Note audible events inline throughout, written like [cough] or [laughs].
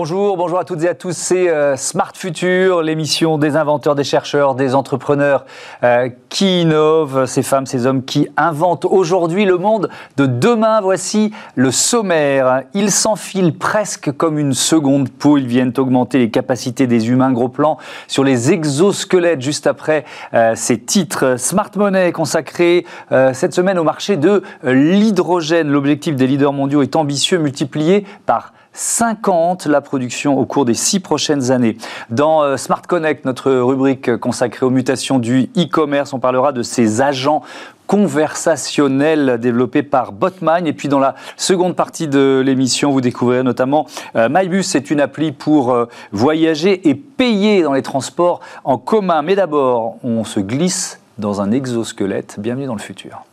Bonjour, bonjour à toutes et à tous. C'est euh, Smart Future, l'émission des inventeurs, des chercheurs, des entrepreneurs euh, qui innovent, ces femmes, ces hommes qui inventent aujourd'hui le monde de demain. Voici le sommaire. Ils s'enfilent presque comme une seconde peau. Ils viennent augmenter les capacités des humains. Gros plan sur les exosquelettes juste après euh, ces titres. Smart Money consacré cette semaine au marché de l'hydrogène. L'objectif des leaders mondiaux est ambitieux, multiplié par 50 la production au cours des six prochaines années. Dans euh, Smart Connect, notre rubrique consacrée aux mutations du e-commerce, on parlera de ces agents conversationnels développés par Botmine. Et puis dans la seconde partie de l'émission, vous découvrirez notamment euh, MyBus, c'est une appli pour euh, voyager et payer dans les transports en commun. Mais d'abord, on se glisse dans un exosquelette. Bienvenue dans le futur.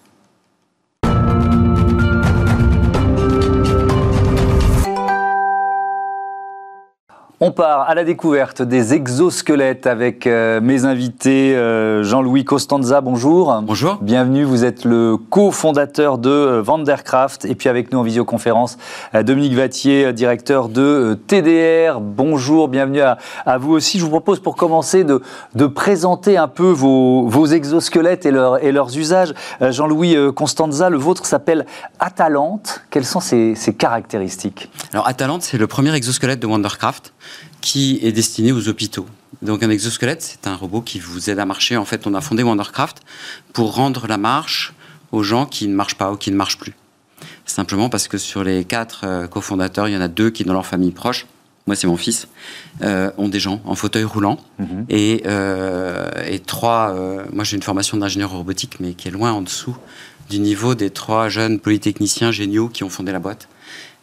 On part à la découverte des exosquelettes avec euh, mes invités euh, Jean-Louis Costanza, bonjour. Bonjour. Bienvenue, vous êtes le cofondateur de euh, Vandercraft et puis avec nous en visioconférence Dominique Vattier, directeur de TDR. Bonjour, bienvenue à, vous aussi. Je vous propose pour commencer de, de présenter un peu vos, exosquelettes et, et, leurs usages. Jean-Louis Costanza, le vôtre s'appelle Atalante. Quelles sont ses, ses caractéristiques? Alors Atalante, c'est le premier exosquelette de Vandercraft qui est destiné aux hôpitaux. Donc un exosquelette, c'est un robot qui vous aide à marcher. En fait, on a fondé Wondercraft pour rendre la marche aux gens qui ne marchent pas ou qui ne marchent plus. Simplement parce que sur les quatre euh, cofondateurs, il y en a deux qui, dans leur famille proche, moi c'est mon fils, euh, ont des gens en fauteuil roulant. Mhm. et, euh, et, trois, moi j'ai une formation d'ingénieur robotique, mais qui est loin en dessous du niveau des trois jeunes polytechniciens géniaux qui ont fondé la boîte.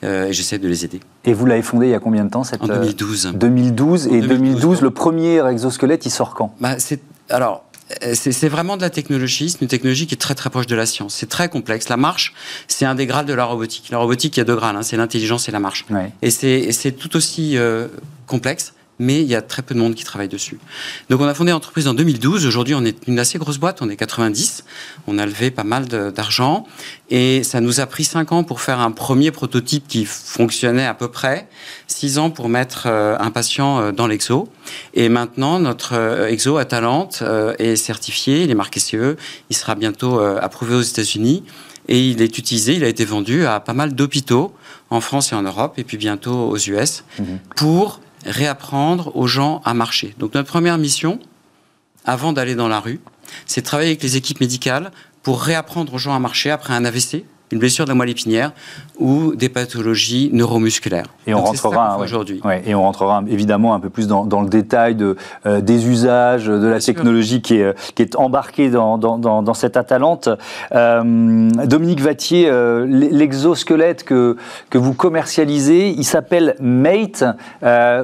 Euh, et j'essaie de les aider. Et vous l'avez fondé il y a combien de temps cette, En 2012. 2012 et 2012, le premier exosquelette, il sort quand? Bah, Alors, euh, c'est vraiment de la technologie, c'est une technologie qui est très très proche de la science. C'est très complexe. La marche, c'est un des grades de la robotique. La robotique, il y a deux grades, hein. c'est l'intelligence et la marche. Et c'est tout aussi euh, complexe mais il y a très peu de monde qui travaille dessus. Donc on a fondé l'entreprise en 2012. Aujourd'hui, on est une assez grosse boîte, on est 90. On a levé pas mal d'argent et ça nous a pris 5 ans pour faire un premier prototype qui fonctionnait à peu près, 6 ans pour mettre euh, un patient euh, dans l'exo. Et maintenant, notre euh, exo à Talente est certifié, il est marqué CE, il sera bientôt approuvé aux États-Unis et il est utilisé, il a été vendu à pas mal d'hôpitaux en France et en Europe et puis bientôt aux US mhm. pour réapprendre aux gens à marcher. Donc notre première mission, avant d'aller dans la rue, c'est de travailler avec les équipes médicales pour réapprendre aux gens à marcher après un AVC une blessure de la moelle épinière ou des pathologies neuromusculaires. Et on rentrera aujourd'hui. et on rentrera évidemment un peu plus dans, le détail de, euh, des usages, de la technologie qui est, qui est embarquée dans, dans, cette Atalante. Euh, Dominique Vattier, euh, l'exosquelette que, que vous commercialisez, il s'appelle Mate.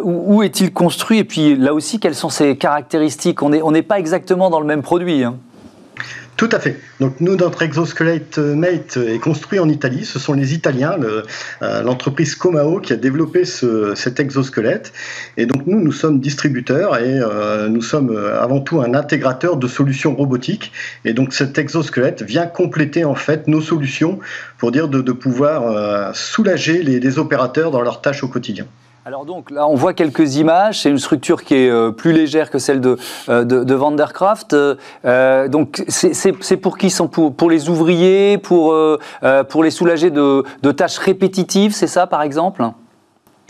où, où est-il construit? Et puis là aussi, quelles sont ses caractéristiques? On n'est on pas exactement dans le même produit. Hein. Tout à fait. Donc nous, notre exosquelette euh, Mate est construit en Italie. Ce sont les Italiens, euh, l'entreprise Comao qui a développé cet exosquelette. Et donc nous, nous sommes distributeurs et euh, nous sommes avant tout un intégrateur de solutions robotiques. Et donc cet exosquelette vient compléter en fait nos solutions pour dire de, pouvoir soulager les opérateurs dans leurs tâches au quotidien. Alors donc là, on voit quelques images. C'est une structure qui est euh, plus légère que celle de, euh, de, Vandercraft. Euh, donc c'est pour qui sont pour, les ouvriers, pour, les soulager de, de tâches répétitives, c'est ça par exemple?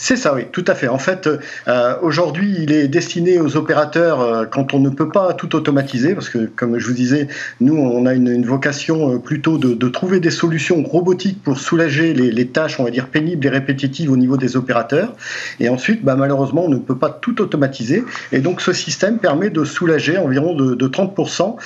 C'est ça, oui, tout à fait. En fait, euh, aujourd'hui, il est destiné aux opérateurs euh, quand on ne peut pas tout automatiser, parce que, comme je vous disais, nous, on a une, vocation euh, plutôt de, trouver des solutions robotiques pour soulager les, tâches, on va dire, pénibles et répétitives au niveau des opérateurs. Et ensuite, bah, malheureusement, on ne peut pas tout automatiser. Et donc, ce système permet de soulager environ de, 30%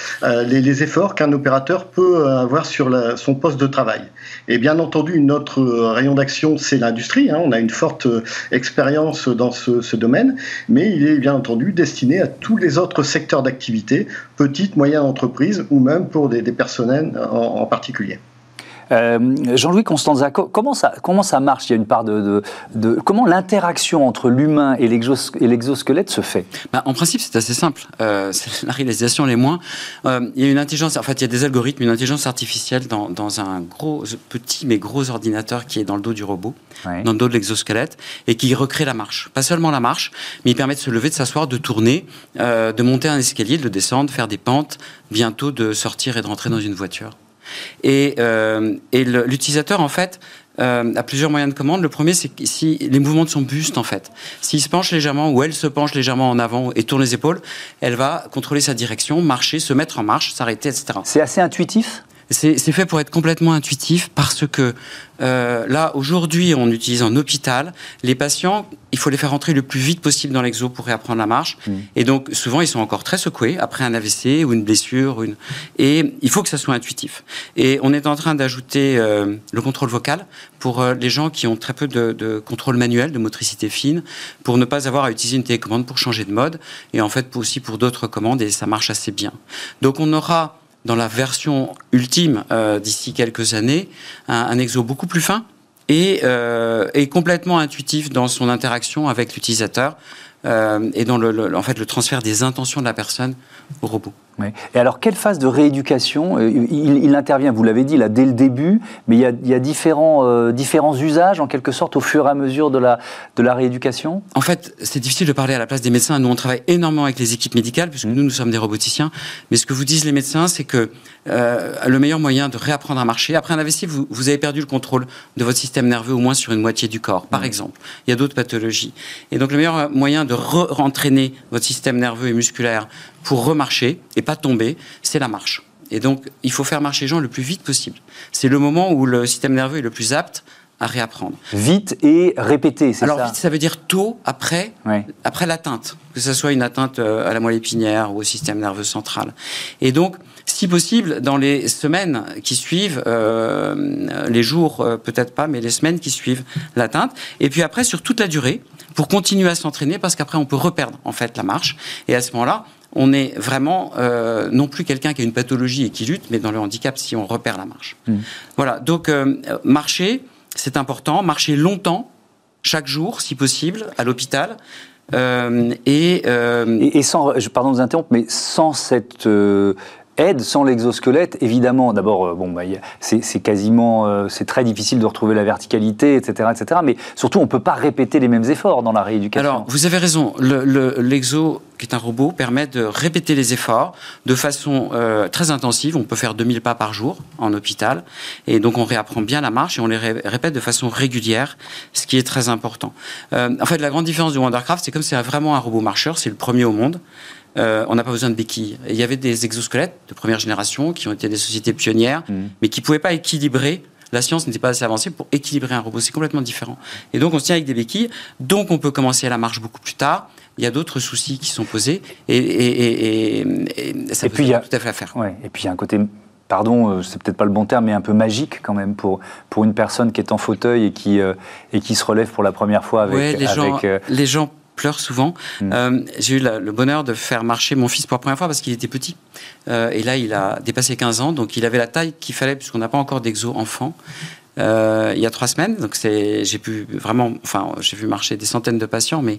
les, efforts qu'un opérateur peut avoir sur son poste de travail. Et bien entendu, notre rayon d'action, c'est l'industrie. Hein. On a une forte expérience dans ce, domaine, mais il est bien entendu destiné à tous les autres secteurs d'activité, petites, moyennes entreprises ou même pour des, personnels en particulier. Jean-Louis Constanza, comment ça, comment ça marche? Il y a une part de, de, comment l'interaction entre l'humain et l'exosquelette se fait? Bah, En principe, c'est assez simple. c'est [laughs] la réalisation les moins. il y a une intelligence, en fait, il y a des algorithmes, une intelligence artificielle dans, dans un gros, petit mais gros ordinateur qui est dans le dos du robot, dans le dos de l'exosquelette, et qui recrée la marche. Pas seulement la marche, mais il permet de se lever, de s'asseoir, de tourner, de monter un escalier, de descendre, faire des pentes, bientôt de sortir et de rentrer dans une voiture. Et, euh, l'utilisateur, en fait, euh, a plusieurs moyens de commande. Le premier, c'est si les mouvements de son buste, en fait. S'il se penche légèrement ou elle se penche légèrement en avant et tourne les épaules, elle va contrôler sa direction, marcher, se mettre en marche, s'arrêter, etc. C'est assez intuitif? C'est fait pour être complètement intuitif parce que euh, là, aujourd'hui, on utilise en hôpital. Les patients, il faut les faire rentrer le plus vite possible dans l'exo pour réapprendre la marche. Mmh. Et donc, souvent, ils sont encore très secoués après un AVC ou une blessure. Une... Et il faut que ça soit intuitif. Et on est en train d'ajouter euh, le contrôle vocal pour euh, les gens qui ont très peu de, de, contrôle manuel, de motricité fine, pour ne pas avoir à utiliser une télécommande pour changer de mode. Et en fait, aussi pour d'autres commandes, et ça marche assez bien. Donc, on aura dans la version ultime euh, d'ici quelques années, un, exo beaucoup plus fin et, euh, et, complètement intuitif dans son interaction avec l'utilisateur euh, et dans le, en fait, le transfert des intentions de la personne au robot. Et alors, quelle phase de rééducation euh, il, intervient, vous l'avez dit, là, dès le début, mais il y a, différents, euh, différents usages, en quelque sorte, au fur et à mesure de la, de la rééducation? En fait, c'est difficile de parler à la place des médecins. Nous, on travaille énormément avec les équipes médicales, puisque mmh. nous, nous sommes des roboticiens. Mais ce que vous disent les médecins, c'est que euh, le meilleur moyen de réapprendre à marcher, après un AVC, vous, vous, avez perdu le contrôle de votre système nerveux au moins sur une moitié du corps, par mmh. exemple. Il y a d'autres pathologies. Et donc, le meilleur moyen de re-entraîner votre système nerveux et musculaire pour remarcher et pas tomber, c'est la marche. Et donc, il faut faire marcher les gens le plus vite possible. C'est le moment où le système nerveux est le plus apte à réapprendre. Vite et répéter, c'est ça Alors vite, ça veut dire tôt après, après l'atteinte, que ce soit une atteinte euh, à la moelle épinière ou au système nerveux central. Et donc, si possible, dans les semaines qui suivent, euh, les jours euh, peut-être pas, mais les semaines qui suivent l'atteinte. Et puis après, sur toute la durée, pour continuer à s'entraîner, parce qu'après, on peut reperdre en fait la marche. Et à ce moment-là, on est vraiment euh, non plus quelqu'un qui a une pathologie et qui lutte, mais dans le handicap si on repère la marche. Mmh. Voilà, donc euh, marcher, c'est important, marcher longtemps, chaque jour, si possible, à l'hôpital. Euh, et, et, sans, pardon de vous interrompre, mais sans cette aide sans l'exosquelette, évidemment, d'abord, euh, bon, bah, c'est quasiment, euh, c'est très difficile de retrouver la verticalité, etc., etc. Mais surtout, on ne peut pas répéter les mêmes efforts dans la rééducation. Alors, vous avez raison. L'exo, qui est un robot, permet de répéter les efforts de façon euh, très intensive. On peut faire 2000 pas par jour en hôpital, et donc on réapprend bien la marche et on les répète de façon régulière, ce qui est très important. en fait, la grande différence du Wondercraft, c'est comme c'est vraiment un robot marcheur, c'est le premier au monde. Euh, on n'a pas besoin de béquilles. il y avait des exosquelettes de première génération qui ont été des sociétés pionnières, mmh. mais qui ne pouvaient pas équilibrer. La science n'était pas assez avancée pour équilibrer un robot. C'est complètement différent. Et donc, on se tient avec des béquilles. Donc, on peut commencer à la marche beaucoup plus tard. Il y a d'autres soucis qui sont posés. Et, et, et, ça peut puis, tout à fait à faire. Ouais. Et puis, il y a un côté pardon, euh, c'est peut-être pas le bon terme, mais un peu magique quand même pour, pour une personne qui est en fauteuil et qui, euh, et qui se relève pour la première fois avec. les, gens, les gens pleure souvent. Mm. Euh, j'ai eu le bonheur de faire marcher mon fils pour la première fois parce qu'il était petit. Euh, et là, il a dépassé 15 ans, donc il avait la taille qu'il fallait, puisqu'on n'a pas encore d'exo enfant. Euh, il y a trois semaines, donc j'ai pu vraiment, enfin, j'ai vu marcher des centaines de patients, mais,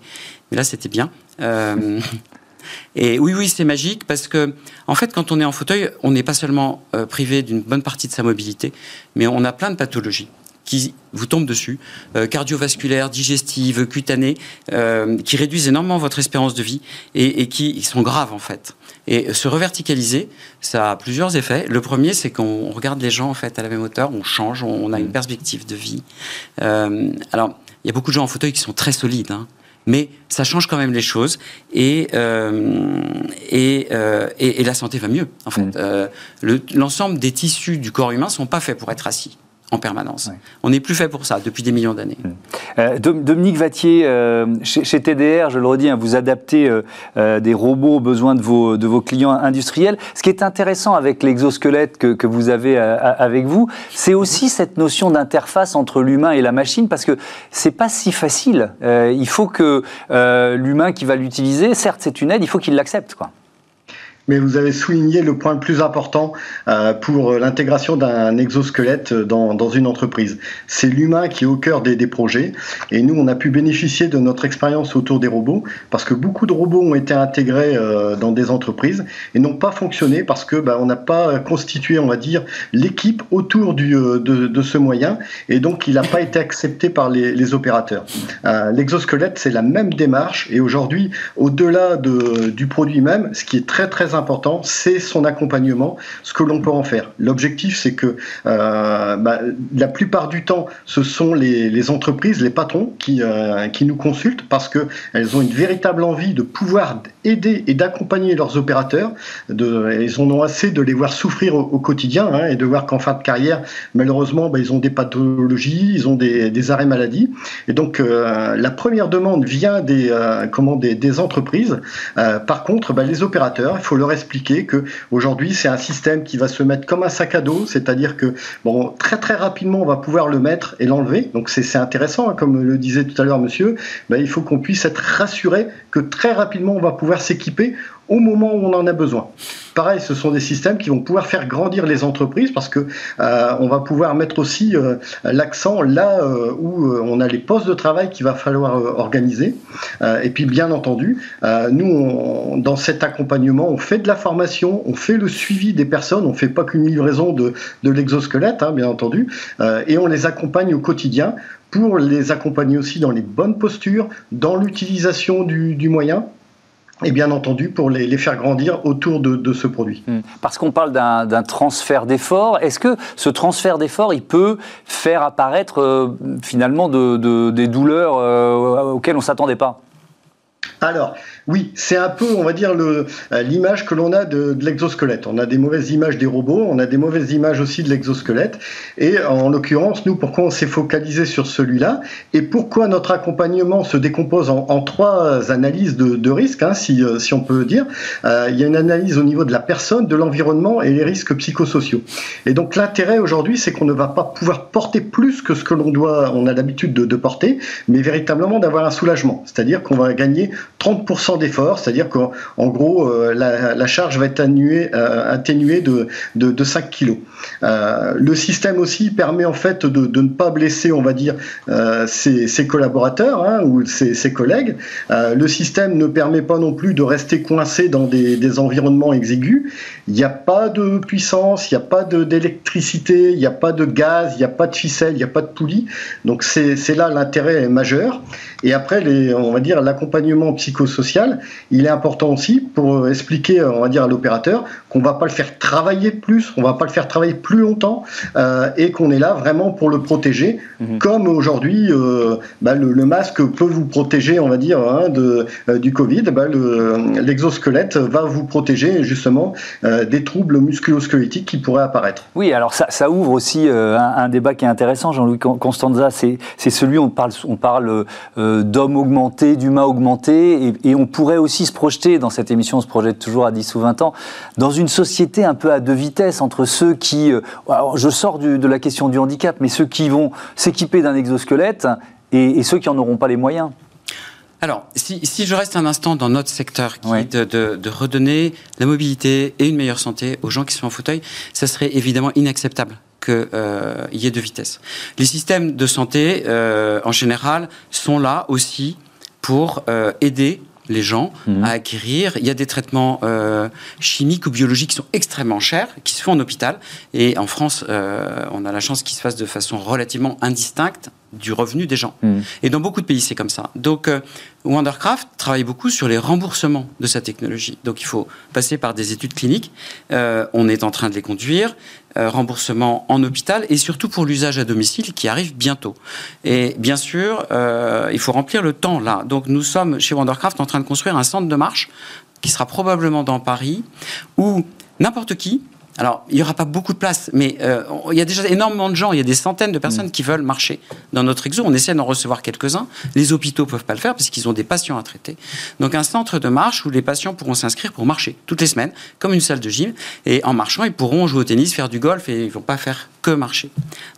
mais là, c'était bien. et oui, oui, c'est magique parce que, en fait, quand on est en fauteuil, on n'est pas seulement privé d'une bonne partie de sa mobilité, mais on a plein de pathologies qui vous tombent dessus, euh, cardiovasculaires, digestives, cutanées, euh, qui réduisent énormément votre espérance de vie et, qui sont graves en fait. Et se reverticaliser, ça a plusieurs effets. Le premier, c'est qu'on regarde les gens en fait à la même hauteur, on change, on, a une mm. perspective de vie. Euh, alors, il y a beaucoup de gens en fauteuil qui sont très solides. Hein, mais ça change quand même les choses et, et, et, la santé va mieux. En fait, mm. l'ensemble des tissus du corps humain sont pas faits pour être assis en permanence. On n'est plus fait pour ça depuis des millions d'années. Euh, Dominique Vattier, euh, chez, TDR, je le redis, hein, vous adaptez euh, des robots aux besoins de vos, de vos clients industriels. Ce qui est intéressant avec l'exosquelette que, que, vous avez avec vous, c'est aussi cette notion d'interface entre l'humain et la machine, parce que c'est pas si facile. il faut que l'humain qui va l'utiliser, certes c'est une aide, il faut qu'il l'accepte. quoi. Mais vous avez souligné le point le plus important euh, pour l'intégration d'un exosquelette dans, une entreprise. C'est l'humain qui est au cœur des, projets. Et nous, on a pu bénéficier de notre expérience autour des robots parce que beaucoup de robots ont été intégrés euh, dans des entreprises et n'ont pas fonctionné parce que bah, on n'a pas constitué, on va dire, l'équipe autour euh, de, ce moyen et donc il n'a pas été accepté par les, opérateurs. L'exosquelette, c'est la même démarche et aujourd'hui, au-delà de, du produit même, ce qui est très très important, c'est son accompagnement, ce que l'on peut en faire. L'objectif, c'est que euh, bah, la plupart du temps, ce sont les, entreprises, les patrons qui, euh, qui nous consultent parce qu'elles ont une véritable envie de pouvoir aider et d'accompagner leurs opérateurs. De, ils en ont assez de les voir souffrir au, quotidien hein, et de voir qu'en fin de carrière, malheureusement, bah, ils ont des pathologies, ils ont des, arrêts maladie. Et donc, euh, la première demande vient des, comment, des, entreprises. Par contre, bah, les opérateurs, il faut leur expliquer que aujourd'hui c'est un système qui va se mettre comme un sac à dos, c'est-à-dire que bon, très très rapidement on va pouvoir le mettre et l'enlever. Donc c'est intéressant, hein, comme le disait tout à l'heure monsieur. Ben, il faut qu'on puisse être rassuré que très rapidement on va pouvoir s'équiper au moment où on en a besoin. Pareil, ce sont des systèmes qui vont pouvoir faire grandir les entreprises parce que euh, on va pouvoir mettre aussi euh, l'accent là euh, où on a les postes de travail qu'il va falloir organiser. Et puis, bien entendu, nous, dans cet accompagnement, on fait de la formation, on fait le suivi des personnes, on fait pas qu'une livraison de, de l'exosquelette, hein, bien entendu, et on les accompagne au quotidien pour les accompagner aussi dans les bonnes postures, dans l'utilisation du, du moyen et bien entendu pour les, les faire grandir autour de, de ce produit. Parce qu'on parle d'un transfert d'efforts, est-ce que ce transfert d'efforts, il peut faire apparaître euh, finalement de, de, des douleurs euh, auxquelles on ne s'attendait pas? Alors, oui, c'est un peu, on va dire, l'image que l'on a de, l'exosquelette. On a des mauvaises images des robots, on a des mauvaises images aussi de l'exosquelette. Et en l'occurrence, nous, pourquoi on s'est focalisé sur celui-là et pourquoi notre accompagnement se décompose en, trois analyses de, de risques, hein, si, si, on peut dire. Euh, il y a une analyse au niveau de la personne, de l'environnement et les risques psychosociaux. Et donc l'intérêt aujourd'hui, c'est qu'on ne va pas pouvoir porter plus que ce que l'on doit, on a l'habitude de, de porter, mais véritablement d'avoir un soulagement. C'est-à-dire qu'on va gagner 30% d'effort, c'est-à-dire qu'en gros, euh, la, charge va être atténuée, euh, de, de, de, 5 kg. Euh, le système aussi permet en fait de, ne pas blesser, on va dire, ses, collaborateurs hein, ou ses, collègues. Le système ne permet pas non plus de rester coincé dans des, environnements exigus. Il n'y a pas de puissance, il n'y a pas d'électricité, il n'y a pas de gaz, il n'y a pas de ficelle, il n'y a pas de poulie. Donc c'est là l'intérêt majeur. Et après, on va dire l'accompagnement psychosocial, il est important aussi pour expliquer, on va dire, à l'opérateur qu'on va pas le faire travailler plus, on va pas le faire travailler plus longtemps, euh, et qu'on est là vraiment pour le protéger, mmh. comme aujourd'hui, euh, bah, le, le, masque peut vous protéger, on va dire, hein, de, euh, du Covid, bah, l'exosquelette le, va vous protéger justement euh, des troubles musculo-squelettiques qui pourraient apparaître. Oui, alors ça, ça ouvre aussi euh, un, un, débat qui est intéressant, Jean-Louis Constanza, c'est celui où on parle, on parle d'hommes augmentés, d'humains augmentés, et, et, on pourrait aussi se projeter, dans cette émission on se projette toujours à 10 ou 20 ans, dans une société un peu à deux vitesses, entre ceux qui, alors je sors du, de la question du handicap, mais ceux qui vont s'équiper d'un exosquelette et, et ceux qui n'en auront pas les moyens. Alors, si, si, je reste un instant dans notre secteur, qui oui. est de, de, de, redonner la mobilité et une meilleure santé aux gens qui sont en fauteuil, ça serait évidemment inacceptable qu'il euh, y ait de vitesse. Les systèmes de santé, euh, en général, sont là aussi pour euh, aider les gens mmh. à acquérir. Il y a des traitements euh, chimiques ou biologiques qui sont extrêmement chers, qui se font en hôpital. Et en France, euh, on a la chance qu'ils se fassent de façon relativement indistincte du revenu des gens. Mmh. Et dans beaucoup de pays, c'est comme ça. Donc, euh, Wondercraft travaille beaucoup sur les remboursements de sa technologie. Donc, il faut passer par des études cliniques. Euh, on est en train de les conduire. Euh, remboursement en hôpital et surtout pour l'usage à domicile qui arrive bientôt. Et bien sûr, il faut remplir le temps là. Donc, nous sommes chez Wondercraft en train de construire un centre de marche qui sera probablement dans Paris où n'importe qui Alors, il n'y aura pas beaucoup de place, mais euh, il y a déjà énormément de gens, il y a des centaines de personnes mm. qui veulent marcher dans notre exo. On essaie d'en recevoir quelques-uns. Les hôpitaux ne peuvent pas le faire parce qu'ils ont des patients à traiter. Donc, un centre de marche où les patients pourront s'inscrire pour marcher toutes les semaines, comme une salle de gym. Et en marchant, ils pourront jouer au tennis, faire du golf et ils ne vont pas faire que marcher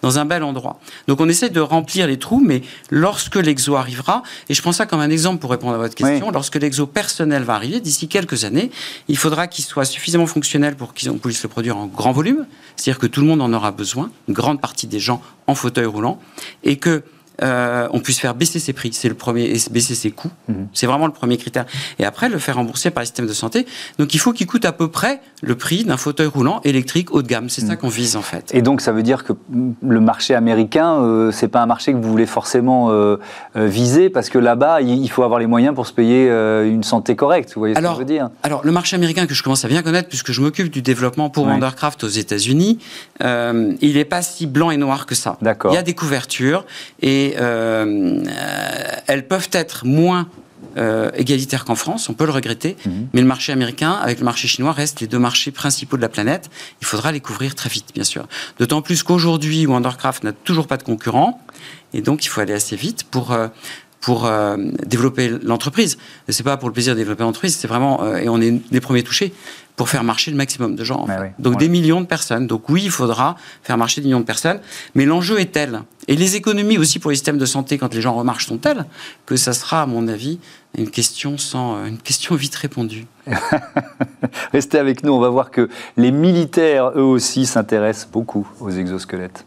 dans un bel endroit. Donc, on essaie de remplir les trous, mais lorsque l'exo arrivera, et je prends ça comme un exemple pour répondre à votre question, lorsque l'exo personnel va arriver, d'ici quelques années, il faudra qu'il soit suffisamment fonctionnel pour qu'ils puissent le produire en grand volume, c'est-à-dire que tout le monde en aura besoin, une grande partie des gens en fauteuil roulant, et que euh, on puisse faire baisser ses prix, c'est le premier, et baisser ses coûts. Mhm. C'est vraiment le premier critère. Et après, le faire rembourser par le système de santé. Donc, il faut qu'il coûte à peu près le prix d'un fauteuil roulant électrique haut de gamme. C'est ça mhm. qu'on vise en fait. Et donc, ça veut dire que le marché américain, euh, c'est pas un marché que vous voulez forcément euh, viser parce que là-bas, il faut avoir les moyens pour se payer une santé correcte. Vous voyez alors, ce que je veux dire? Alors, le marché américain que je commence à bien connaître puisque je m'occupe du développement pour Wondercraft aux États-Unis, il n'est pas si blanc et noir que ça. D'accord. Il y a des couvertures et euh, elles peuvent être moins euh, égalitaires qu'en France, on peut le regretter, mhm. mais le marché américain avec le marché chinois restent les deux marchés principaux de la planète. Il faudra les couvrir très vite, bien sûr. D'autant plus qu'aujourd'hui, Wondercraft n'a toujours pas de concurrent, et donc il faut aller assez vite pour euh, pour développer l'entreprise. C'est pas pour le plaisir de développer l'entreprise, c'est vraiment et on est les premiers touchés pour faire marcher le maximum de gens. Donc des millions de personnes. Donc oui, il faudra faire marcher des millions de personnes. Mais l'enjeu est tel, et les économies aussi pour les systèmes de santé quand les gens remarchent sont telles, que ça sera, à mon avis, une question, sans, euh, une question vite répondue. [laughs] Restez avec nous, on va voir que les militaires, eux aussi, s'intéressent beaucoup aux exosquelettes.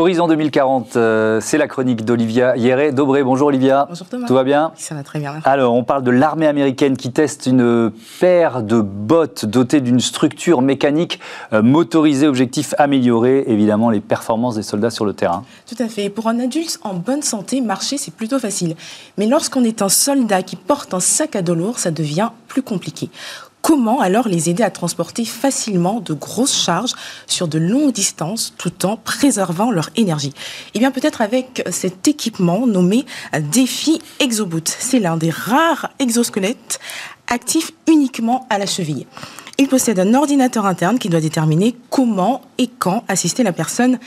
Horizon 2040, euh, c'est la chronique d'Olivia Hierret. Dobré, bonjour Olivia. Bonjour Thomas. Tout va bien Ça va très bien. Alors, on parle de l'armée américaine qui teste une paire de bottes dotées d'une structure mécanique euh, motorisée, objectif améliorer évidemment les performances des soldats sur le terrain. Tout à fait. Pour un adulte en bonne santé, marcher c'est plutôt facile. Mais lorsqu'on est un soldat qui porte un sac à dos lourd, ça devient plus compliqué. Comment alors les aider à transporter facilement de grosses charges sur de longues distances tout en préservant leur énergie? Eh bien peut-être avec cet équipement nommé Défi Exoboot. C'est l'un des rares exosquelettes actifs uniquement à la cheville. Il possède un ordinateur interne qui doit déterminer comment et quand assister la personne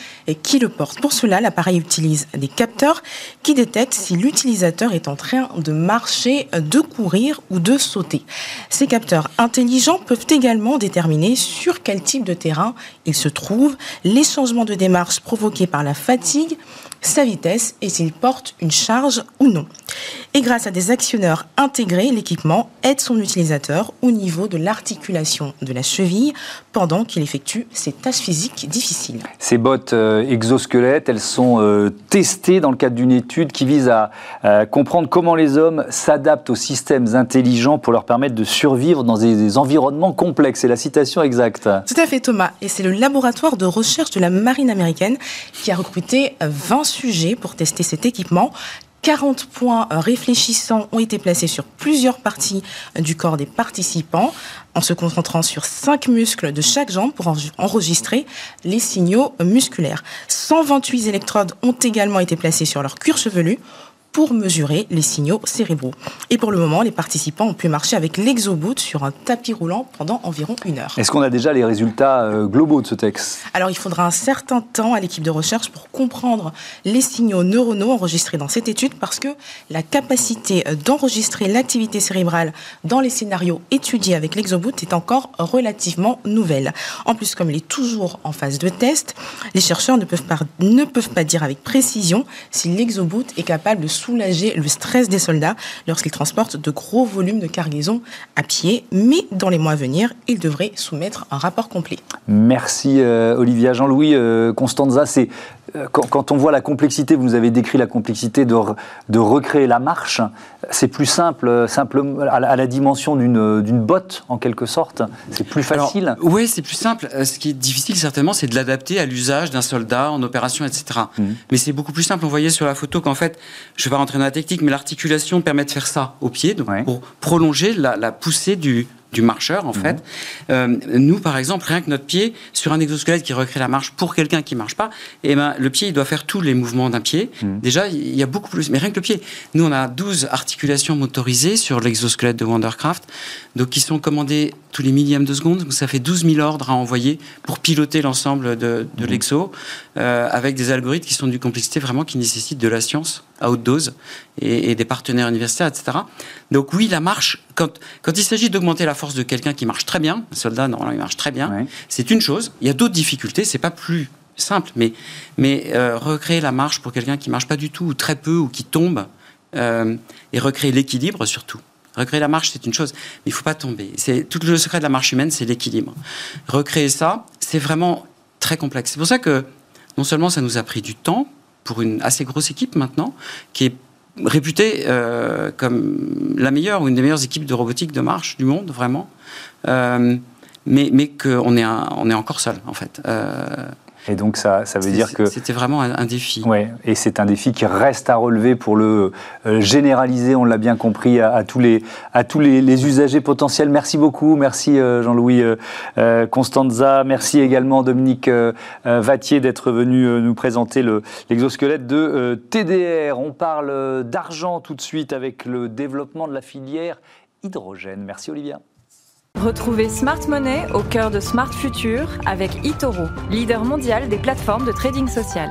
qui le porte. Pour cela, l'appareil utilise des capteurs qui détectent si l'utilisateur est en train de marcher, de courir ou de sauter. Ces capteurs intelligents peuvent également déterminer sur quel type de terrain il se trouve, les changements de démarche provoqués par la fatigue, sa vitesse et s'il porte une charge ou non. Et grâce à des actionneurs intégrés, l'équipement aide son utilisateur au niveau de l'articulation de la cheville pendant qu'il effectue ses tâches physiques difficiles. Ces bottes euh, exosquelettes, elles sont euh, testées dans le cadre d'une étude qui vise à comprendre comment les hommes s'adaptent aux systèmes intelligents pour leur permettre de survivre dans des, des environnements complexes. C'est la citation exacte. Tout à fait Thomas. Et c'est le laboratoire de recherche de la marine américaine qui a recruté 20 sujets pour tester cet équipement. 40 points réfléchissants ont été placés sur plusieurs parties du corps des participants, en se concentrant sur 5 muscles de chaque jambe pour enregistrer les signaux musculaires. 128 électrodes ont également été placées sur leur cuir chevelu pour mesurer les signaux cérébraux. Et pour le moment, les participants ont pu marcher avec l'Exoboot sur un tapis roulant pendant environ une heure. Est-ce qu'on a déjà les résultats euh, globaux de ce texte? Alors, il faudra un certain temps à l'équipe de recherche pour comprendre les signaux neuronaux enregistrés dans cette étude parce que la capacité euh, d'enregistrer l'activité cérébrale dans les scénarios étudiés avec l'Exoboot est encore relativement nouvelle. En plus, comme il est toujours en phase de test, les chercheurs ne peuvent pas, ne peuvent pas dire avec précision si l'Exoboot est capable de soulager le stress des soldats lorsqu'ils transportent de gros volumes de cargaison à pied. Mais dans les mois à venir, ils devraient soumettre un rapport complet. Merci euh, Olivia. Jean-Louis euh, Constanza, c'est euh, quand, on voit la complexité, vous nous avez décrit la complexité de, de recréer la marche, c'est plus simple, simple à, la, dimension d'une botte en quelque sorte. C'est plus facile. Oui, c'est plus simple. Ce qui est difficile certainement, c'est de l'adapter à l'usage d'un soldat en opération, etc. Mmh. Mais c'est beaucoup plus simple. On voyait sur la photo qu'en fait, je vais pas rentrer dans la technique, mais l'articulation permet de faire ça au pied, donc pour prolonger la, poussée du, du marcheur, en fait. Euh, nous, par exemple, rien que notre pied, sur un exosquelette qui recrée la marche pour quelqu'un qui marche pas, eh ben, le pied, il doit faire tous les mouvements d'un pied. Mhm. Déjà, il y a beaucoup plus. Mais rien que le pied. Nous, on a 12 articulations motorisées sur l'exosquelette de Wondercraft, donc qui sont commandées tous les millièmes de seconde. Donc ça fait 12 000 ordres à envoyer pour piloter l'ensemble de, de mhm. l'exo, euh, avec des algorithmes qui sont d'une complexité vraiment qui nécessitent de la science à haute dose et, des partenaires universitaires, etc. Donc oui, la marche, quand, quand il s'agit d'augmenter la force de quelqu'un qui marche très bien, un soldat, normalement, il marche très bien, c'est une chose. Il y a d'autres difficultés, c'est pas plus simple, mais, mais euh, recréer la marche pour quelqu'un qui marche pas du tout, ou très peu, ou qui tombe, euh, et recréer l'équilibre surtout. Recréer la marche, c'est une chose, mais il faut pas tomber. C'est tout le secret de la marche humaine, c'est l'équilibre. Recréer ça, c'est vraiment très complexe. C'est pour ça que non seulement ça nous a pris du temps pour une assez grosse équipe maintenant, qui est réputée euh, comme la meilleure ou une des meilleures équipes de robotique de marche du monde, vraiment. Euh, mais mais qu'on est, est encore seul, en fait. Et donc ça, ça veut dire que... C'était vraiment un, défi. Oui, et c'est un défi qui reste à relever pour le euh, généraliser, on l'a bien compris, à, tous, les, à tous les, usagers potentiels. Merci beaucoup, merci euh, Jean-Louis euh, Constanza, merci également Dominique Vatier d'être venu nous présenter l'exosquelette de TDR. On parle d'argent tout de suite avec le développement de la filière hydrogène. Merci Olivia. Retrouvez Smart Money au cœur de Smart Future avec eToro, leader mondial des plateformes de trading social.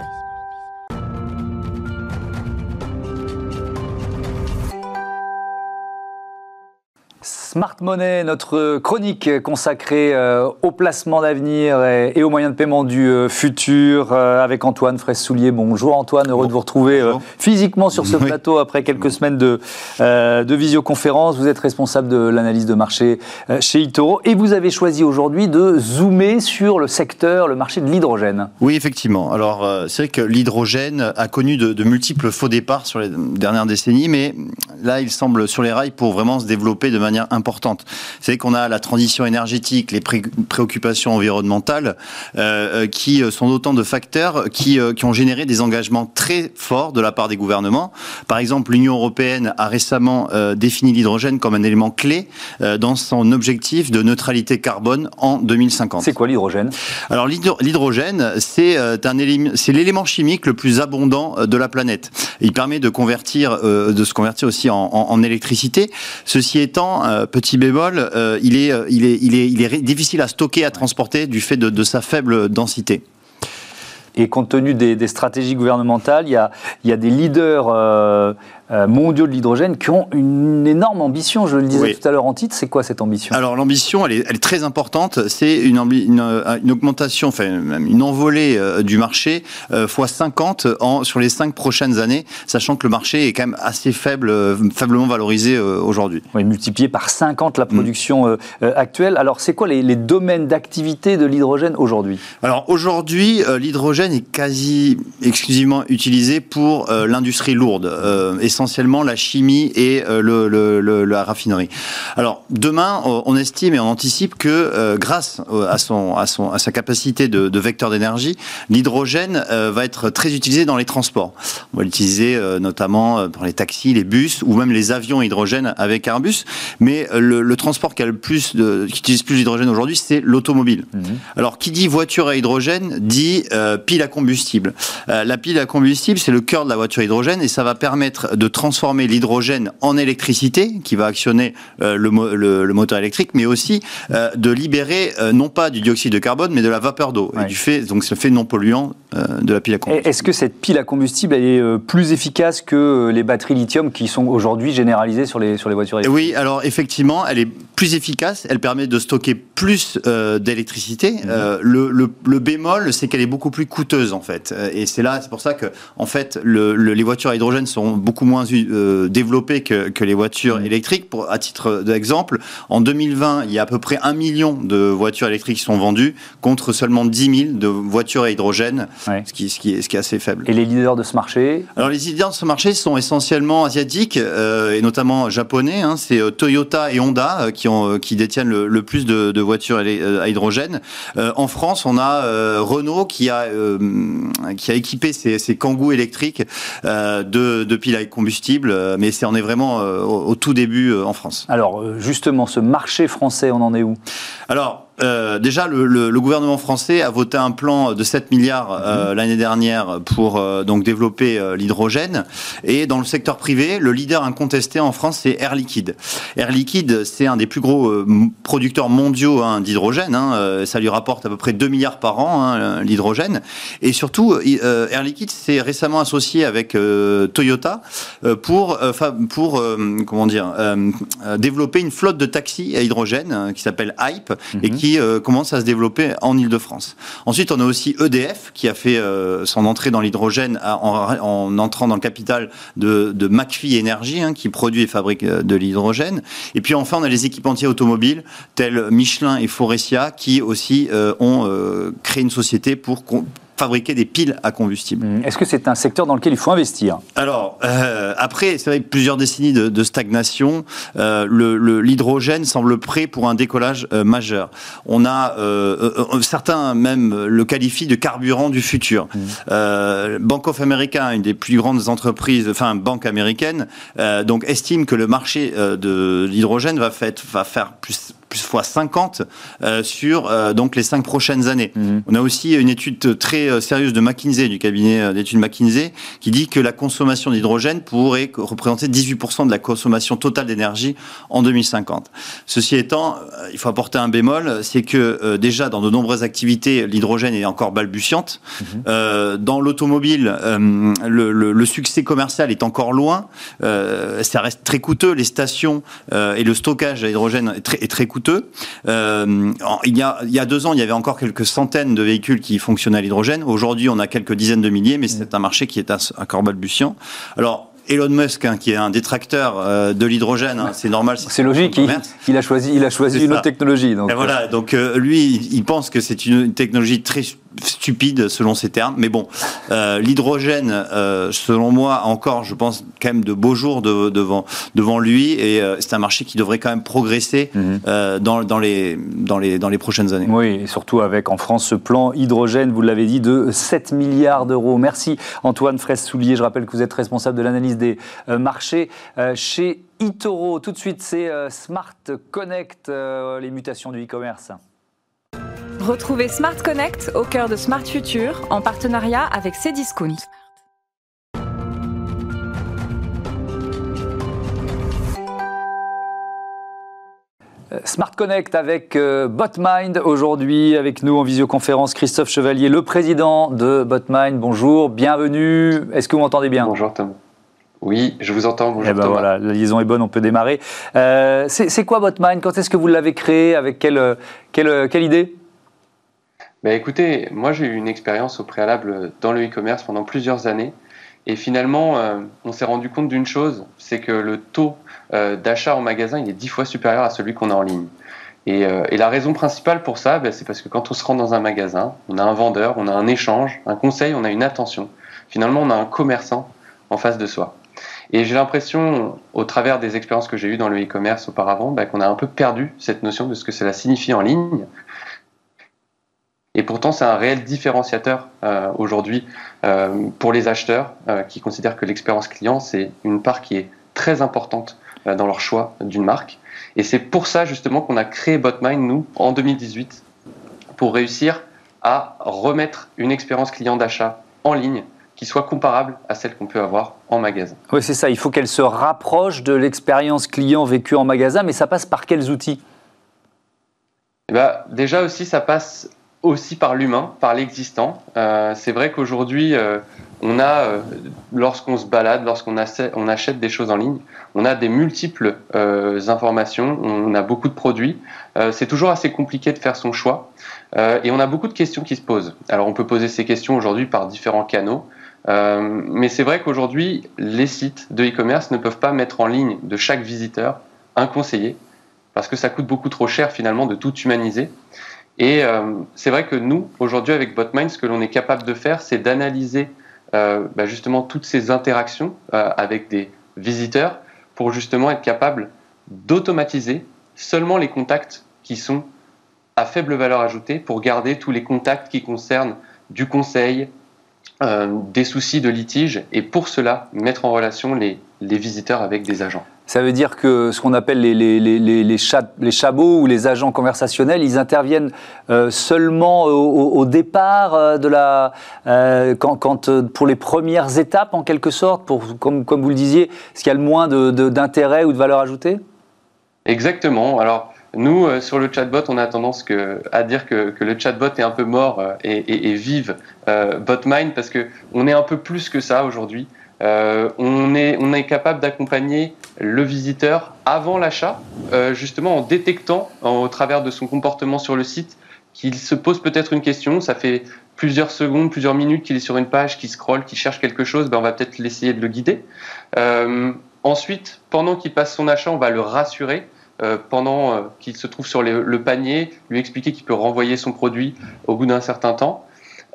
Smart Money, notre chronique consacrée euh, au placement d'avenir et, aux moyens de paiement du euh, futur euh, avec Antoine Fraisse-Soulier. Bonjour Antoine, heureux de vous retrouver physiquement sur ce plateau après quelques semaines de, de visioconférence. Vous êtes responsable de l'analyse de marché chez Itoro et vous avez choisi aujourd'hui de zoomer sur le secteur, le marché de l'hydrogène. Oui, effectivement. Alors c'est vrai que l'hydrogène a connu de, de multiples faux départs sur les dernières décennies, mais là il semble sur les rails pour vraiment se développer de manière importante importante. C'est qu'on a la transition énergétique, les préoccupations environnementales, euh, euh, qui sont autant de facteurs qui, euh, qui ont généré des engagements très forts de la part des gouvernements. Par exemple, l'Union européenne a récemment défini l'hydrogène comme un élément clé dans son objectif de neutralité carbone en 2050. C'est quoi l'hydrogène? Alors l'hydrogène, c'est c'est l'élément chimique le plus abondant de la planète. Il permet de convertir, de se convertir aussi en, en électricité. Ceci étant, petit bémol, euh, il, est, euh, il, est, il, est, il est difficile à stocker, à transporter du fait de, sa faible densité. Et compte tenu des, stratégies gouvernementales, il y a, il y a des leaders euh, mondiaux de l'hydrogène qui ont une énorme ambition. Je le disais tout à l'heure en titre, c'est quoi cette ambition? Alors l'ambition, elle est, elle est, très importante. C'est une, une, une, augmentation, enfin une envolée euh, du marché euh, fois 50 en, sur les 5 prochaines années, sachant que le marché est quand même assez faible, faiblement valorisé aujourd'hui. Oui, multiplié par 50 la production mm. actuelle. Alors c'est quoi les, les domaines d'activité de l'hydrogène aujourd'hui? Alors aujourd'hui, l'hydrogène est quasi exclusivement utilisé pour l'industrie lourde, essentiellement essentiellement la chimie et euh, le, la raffinerie. Alors demain, on estime et on anticipe que euh, grâce à, son, à, son, à sa capacité de, vecteur d'énergie, l'hydrogène euh, va être très utilisé dans les transports. On va l'utiliser notamment pour les taxis, les bus ou même les avions hydrogène avec Airbus. Mais le, transport qui a le plus de, qui utilise plus d'hydrogène aujourd'hui, c'est l'automobile. Mhm. Alors qui dit voiture à hydrogène dit pile à combustible. la pile à combustible, c'est le cœur de la voiture hydrogène et ça va permettre de transformer l'hydrogène en électricité, qui va actionner euh, le, moteur électrique, mais aussi euh, de libérer euh, non pas du dioxyde de carbone, mais de la vapeur d'eau, et du fait, donc ce fait non polluant de la pile à combustible. Est-ce que cette pile à combustible elle est plus efficace que les batteries lithium qui sont aujourd'hui généralisées sur les, sur les voitures électriques? Oui, alors effectivement, elle est plus efficace, elle permet de stocker plus d'électricité. Mhm. le, le, bémol, c'est qu'elle est beaucoup plus coûteuse en fait, et c'est là, c'est pour ça que en fait, les voitures à hydrogène sont beaucoup moins euh, développées que, que, les voitures mmh. électriques. Pour, à titre d'exemple, en 2020, il y a à peu près un million de voitures électriques qui sont vendues contre seulement 10 000 de voitures à hydrogène, ce, qui, ce, qui est, ce qui est assez faible. Et les leaders de ce marché? Alors les leaders de ce marché sont essentiellement asiatiques euh, et notamment japonais. Hein. C'est euh, Toyota et Honda qui, ont, qui détiennent le, plus de, de, voitures à hydrogène. en France, on a Renault qui a qui a équipé ses, ses Kangoo électriques de, de piles à combustible, mais c'est on est vraiment au, tout début en France. Alors justement, ce marché français, on en est où? Alors euh, déjà, le, gouvernement français a voté un plan de 7 milliards euh, mhm. l'année dernière pour euh, donc développer l'hydrogène. Et dans le secteur privé, le leader incontesté en France, c'est Air Liquide. Air Liquide, c'est un des plus gros producteurs mondiaux hein, d'hydrogène. Hein. ça lui rapporte à peu près 2 milliards par an, hein, l'hydrogène. Et surtout, Air Liquide s'est récemment associé avec Toyota pour, pour comment dire, développer une flotte de taxis à hydrogène qui s'appelle Hype et mhm. Qui euh, commence à se développer en Ile-de-France. Ensuite, on a aussi EDF qui a fait euh, son entrée dans l'hydrogène en, entrant dans le capital de, de Energy, hein, qui produit et fabrique euh, de l'hydrogène. Et puis enfin, on a les équipementiers automobiles tels Michelin et Forestia qui aussi ont créé une société pour fabriquer des piles à combustible. Mmh. Est-ce que c'est un secteur dans lequel il faut investir? Alors, euh, après, c'est vrai que plusieurs décennies de, stagnation, euh, l'hydrogène semble prêt pour un décollage euh, majeur. On a certains même le qualifient de carburant du futur. Mmh. Bank of America, une des plus grandes entreprises, enfin banque américaine, donc estime que le marché de l'hydrogène va, va faire plus plus fois 50 euh, sur euh, donc les cinq prochaines années. Mhm. On a aussi une étude très euh, sérieuse de McKinsey, du cabinet d'études McKinsey, qui dit que la consommation d'hydrogène pourrait représenter 18% de la consommation totale d'énergie en 2050. Ceci étant, il faut apporter un bémol, c'est que déjà dans de nombreuses activités, l'hydrogène est encore balbutiante. Mhm. dans l'automobile, le, le, succès commercial est encore loin. ça reste très coûteux. Les stations et le stockage à hydrogène est très, est très coûteux euh, il, y a, il y a deux ans, il y avait encore quelques centaines de véhicules qui fonctionnaient à l'hydrogène. Aujourd'hui, on a quelques dizaines de milliers, mais c'est un marché qui est encore balbutiant. Alors, Elon Musk, hein, qui est un détracteur euh, de l'hydrogène, hein, c'est normal. C'est logique, il, a choisi, il a choisi une autre technologie. Donc. voilà, donc euh, lui, il pense que c'est une technologie très stupide selon ses termes. Mais bon, euh, l'hydrogène, euh, selon moi, encore, je pense, quand même de beaux jours devant, devant lui. Et euh, c'est un marché qui devrait quand même progresser mhm. dans, dans, les, dans, les, dans les prochaines années. Oui, et surtout avec en France ce plan hydrogène, vous l'avez dit, de 7 milliards d'euros. Merci Antoine Fraisse-Soulier. Je rappelle que vous êtes responsable de l'analyse des marchés chez Itoro. Tout de suite, c'est Smart Connect, les mutations du e-commerce. Retrouvez Smart Connect au cœur de Smart Future en partenariat avec Cdiscount. Euh, Smart Connect avec euh, Botmind aujourd'hui avec nous en visioconférence Christophe Chevalier, le président de Botmind. Bonjour, bienvenue. Est-ce que vous m'entendez bien? Bonjour Tom. Oui, je vous entends. Bonjour. Eh ben voilà, la liaison est bonne, on peut démarrer. Euh, c'est quoi Botmind? Quand est-ce que vous l'avez créé? Avec quelle, quelle, quelle idée? Bah, écoutez, moi j'ai eu une expérience au préalable dans le e-commerce pendant plusieurs années. Et finalement, euh, on s'est rendu compte d'une chose, c'est que le taux euh, d'achat en magasin, il est dix fois supérieur à celui qu'on a en ligne. Et, euh, et, la raison principale pour ça, bah, c'est parce que quand on se rend dans un magasin, on a un vendeur, on a un échange, un conseil, on a une attention. Finalement, on a un commerçant en face de soi. Et j'ai l'impression, au travers des expériences que j'ai eues dans le e-commerce auparavant, bah, qu'on a un peu perdu cette notion de ce que cela signifie en ligne. Et pourtant, c'est un réel différenciateur euh, aujourd'hui euh, pour les acheteurs euh, qui considèrent que l'expérience client, c'est une part qui est très importante dans leur choix d'une marque. Et c'est pour ça justement qu'on a créé Botmind, nous, en 2018, pour réussir à remettre une expérience client d'achat en ligne qui soit comparable à celle qu'on peut avoir en magasin. Oui, c'est ça. Il faut qu'elle se rapproche de l'expérience client vécue en magasin, mais ça passe par quels outils? Eh ben, Déjà aussi, ça passe aussi par l'humain, par l'existant. Euh, c'est vrai qu'aujourd'hui, euh, on a, euh, lorsqu'on se balade, lorsqu'on on achète des choses en ligne, on a des multiples informations, on a beaucoup de produits. c'est toujours assez compliqué de faire son choix et on a beaucoup de questions qui se posent. Alors on peut poser ces questions aujourd'hui par différents canaux. mais c'est vrai qu'aujourd'hui, les sites de e-commerce ne peuvent pas mettre en ligne de chaque visiteur un conseiller, parce que ça coûte beaucoup trop cher finalement de tout humaniser. Et euh, c'est vrai que nous, aujourd'hui, avec Botmind, ce que l'on est capable de faire, c'est d'analyser euh, bah, justement toutes ces interactions euh, avec des visiteurs pour justement être capable d'automatiser seulement les contacts qui sont à faible valeur ajoutée pour garder tous les contacts qui concernent du conseil, des soucis de litige, et pour cela, mettre en relation les visiteurs avec des agents. Ça veut dire que ce qu'on appelle les, les, les, les, chabots ou les agents conversationnels, ils interviennent euh, seulement au, départ euh, de la, euh, quand, quand, pour les premières étapes en quelque sorte, pour, comme, comme vous le disiez, est-ce qu'il y a le moins d'intérêt ou de valeur ajoutée? Exactement. Alors, nous, sur le chatbot, on a tendance que, à dire que, que, le chatbot est un peu mort et, vive BotMind parce qu'on est un peu plus que ça aujourd'hui. Euh, on, est, capable d'accompagner le visiteur avant l'achat, euh, justement en détectant au travers de son comportement sur le site qu'il se pose peut-être une question. Ça fait plusieurs secondes, plusieurs minutes qu'il est sur une page, qu'il scrolle, qu'il cherche quelque chose. Ben, on va peut-être l'essayer de le guider. Euh, ensuite, pendant qu'il passe son achat, on va le rassurer. pendant qu'il se trouve sur le panier, lui expliquer qu'il peut renvoyer son produit au bout d'un certain temps.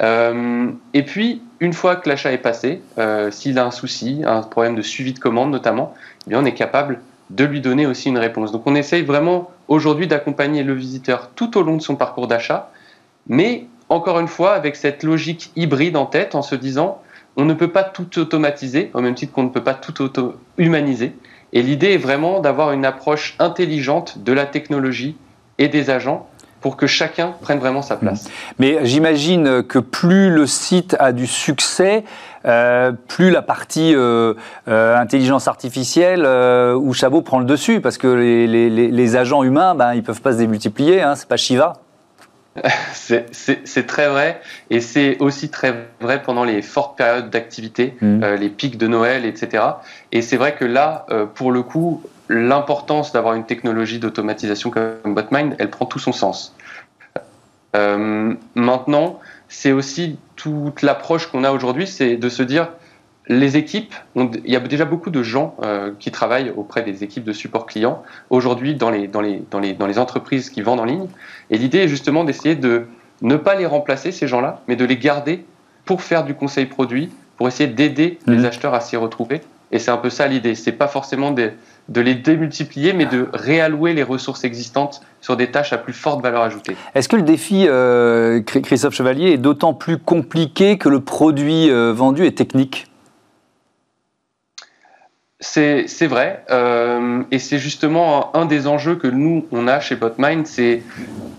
Et puis, une fois que l'achat est passé, euh, s'il a un souci, un problème de suivi de commande notamment, eh bien, on est capable de lui donner aussi une réponse. Donc on essaye vraiment aujourd'hui d'accompagner le visiteur tout au long de son parcours d'achat, mais encore une fois avec cette logique hybride en tête en se disant on ne peut pas tout automatiser, au même titre qu'on ne peut pas tout auto-humaniser. Et l'idée est vraiment d'avoir une approche intelligente de la technologie et des agents pour que chacun prenne vraiment sa place. Mmh. Mais j'imagine que plus le site a du succès, euh, plus la partie euh, euh, intelligence artificielle ou Chabot prend le dessus, parce que les, agents humains, ben, ils ne peuvent pas se démultiplier, hein, c'est pas Shiva. [laughs] C'est très vrai, et c'est aussi très vrai pendant les fortes périodes d'activité, mmh. les pics de Noël, etc. Et c'est vrai que là, pour le coup, l'importance d'avoir une technologie d'automatisation comme BotMind, elle prend tout son sens. Euh, maintenant, c'est aussi toute l'approche qu'on a aujourd'hui, c'est de se dire, les équipes, il y a déjà beaucoup de gens euh, qui travaillent auprès des équipes de support client aujourd'hui dans les, dans, les, dans, les, dans les entreprises qui vendent en ligne. Et l'idée est justement d'essayer de ne pas les remplacer, ces gens-là, mais de les garder pour faire du conseil produit, pour essayer d'aider les mmh. acheteurs à s'y retrouver. Et c'est un peu ça l'idée. C'est pas forcément des, de les démultiplier, mais de réallouer les ressources existantes sur des tâches à plus forte valeur ajoutée. Est-ce que le défi, euh, Christophe Chevalier, est d'autant plus compliqué que le produit euh, vendu est technique? C'est vrai, euh, et c'est justement un, des enjeux que nous, on a chez BotMind, c'est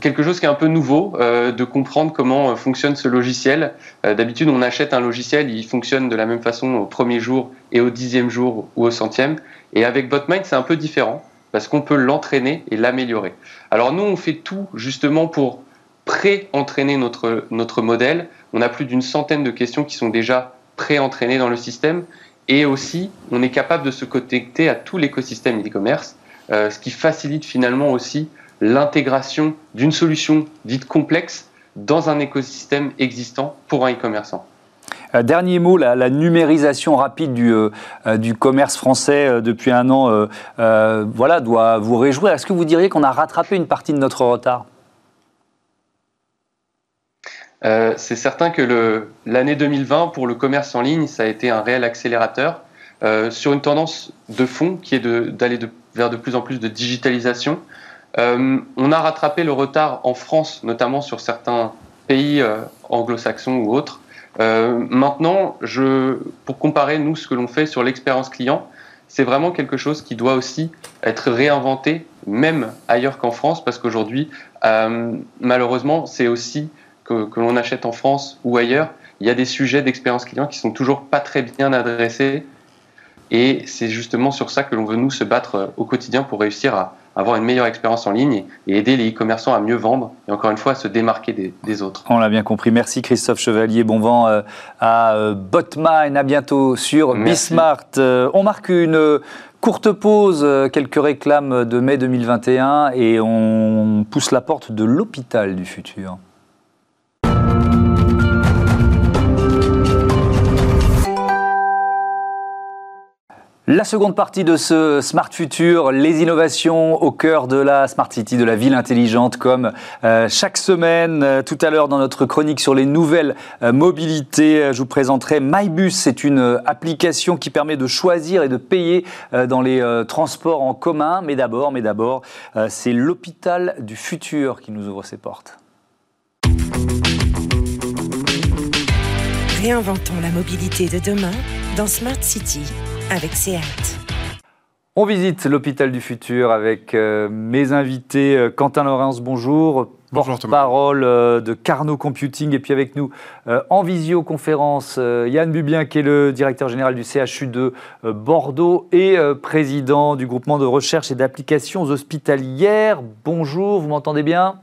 quelque chose qui est un peu nouveau, euh, de comprendre comment fonctionne ce logiciel. Euh, d'habitude, on achète un logiciel, il fonctionne de la même façon au premier jour et au dixième jour ou au centième. Et avec BotMind, c'est un peu différent, parce qu'on peut l'entraîner et l'améliorer. Alors nous, on fait tout justement pour pré-entraîner notre, notre modèle. On a plus d'une centaine de questions qui sont déjà pré-entraînées dans le système et aussi, on est capable de se connecter à tout l'écosystème e-commerce, euh, ce qui facilite finalement aussi l'intégration d'une solution dite complexe dans un écosystème existant pour un e-commerçant. Euh, dernier mot, la, numérisation rapide du, euh, du commerce français depuis un an voilà, doit vous réjouir. Est-ce que vous diriez qu'on a rattrapé une partie de notre retard? Euh, c'est certain que l'année 2020 pour le commerce en ligne, ça a été un réel accélérateur euh, sur une tendance de fond qui est d'aller vers de plus en plus de digitalisation. Euh, on a rattrapé le retard en France, notamment sur certains pays anglo-saxons ou autres. Maintenant, je, pour comparer nous ce que l'on fait sur l'expérience client, c'est vraiment quelque chose qui doit aussi être réinventé, même ailleurs qu'en France, parce qu'aujourd'hui, malheureusement, c'est aussi que, l'on achète en France ou ailleurs, il y a des sujets d'expérience client qui sont toujours pas très bien adressés. Et c'est justement sur ça que l'on veut nous se battre euh, au quotidien pour réussir à avoir une meilleure expérience en ligne et aider les e-commerçants à mieux vendre et encore une fois à se démarquer des, autres. On l'a bien compris. Merci Christophe Chevalier. Bon vent euh, à euh, Botmine. À bientôt sur Bismart. On marque une courte pause, quelques réclames de mai 2021 et on pousse la porte de l'hôpital du futur. La seconde partie de ce Smart Future, les innovations au cœur de la Smart City, de la ville intelligente, comme euh, chaque semaine. Euh, tout à l'heure, dans notre chronique sur les nouvelles euh, mobilités, je vous présenterai MyBus. C'est une application qui permet de choisir et de payer dans les transports en commun. Mais d'abord, mais d'abord, c'est l'hôpital du futur qui nous ouvre ses portes. Réinventons la mobilité de demain dans Smart City avec SEAT. On visite l'hôpital du futur avec euh, mes invités. Euh, Quentin Laurence, bonjour. Porte-parole euh, de Carnot Computing. Et puis avec nous, en visioconférence, Yann Bubien, qui est le directeur général du CHU de Bordeaux et président du groupement de recherche et d'applications hospitalières. Bonjour, vous m'entendez bien?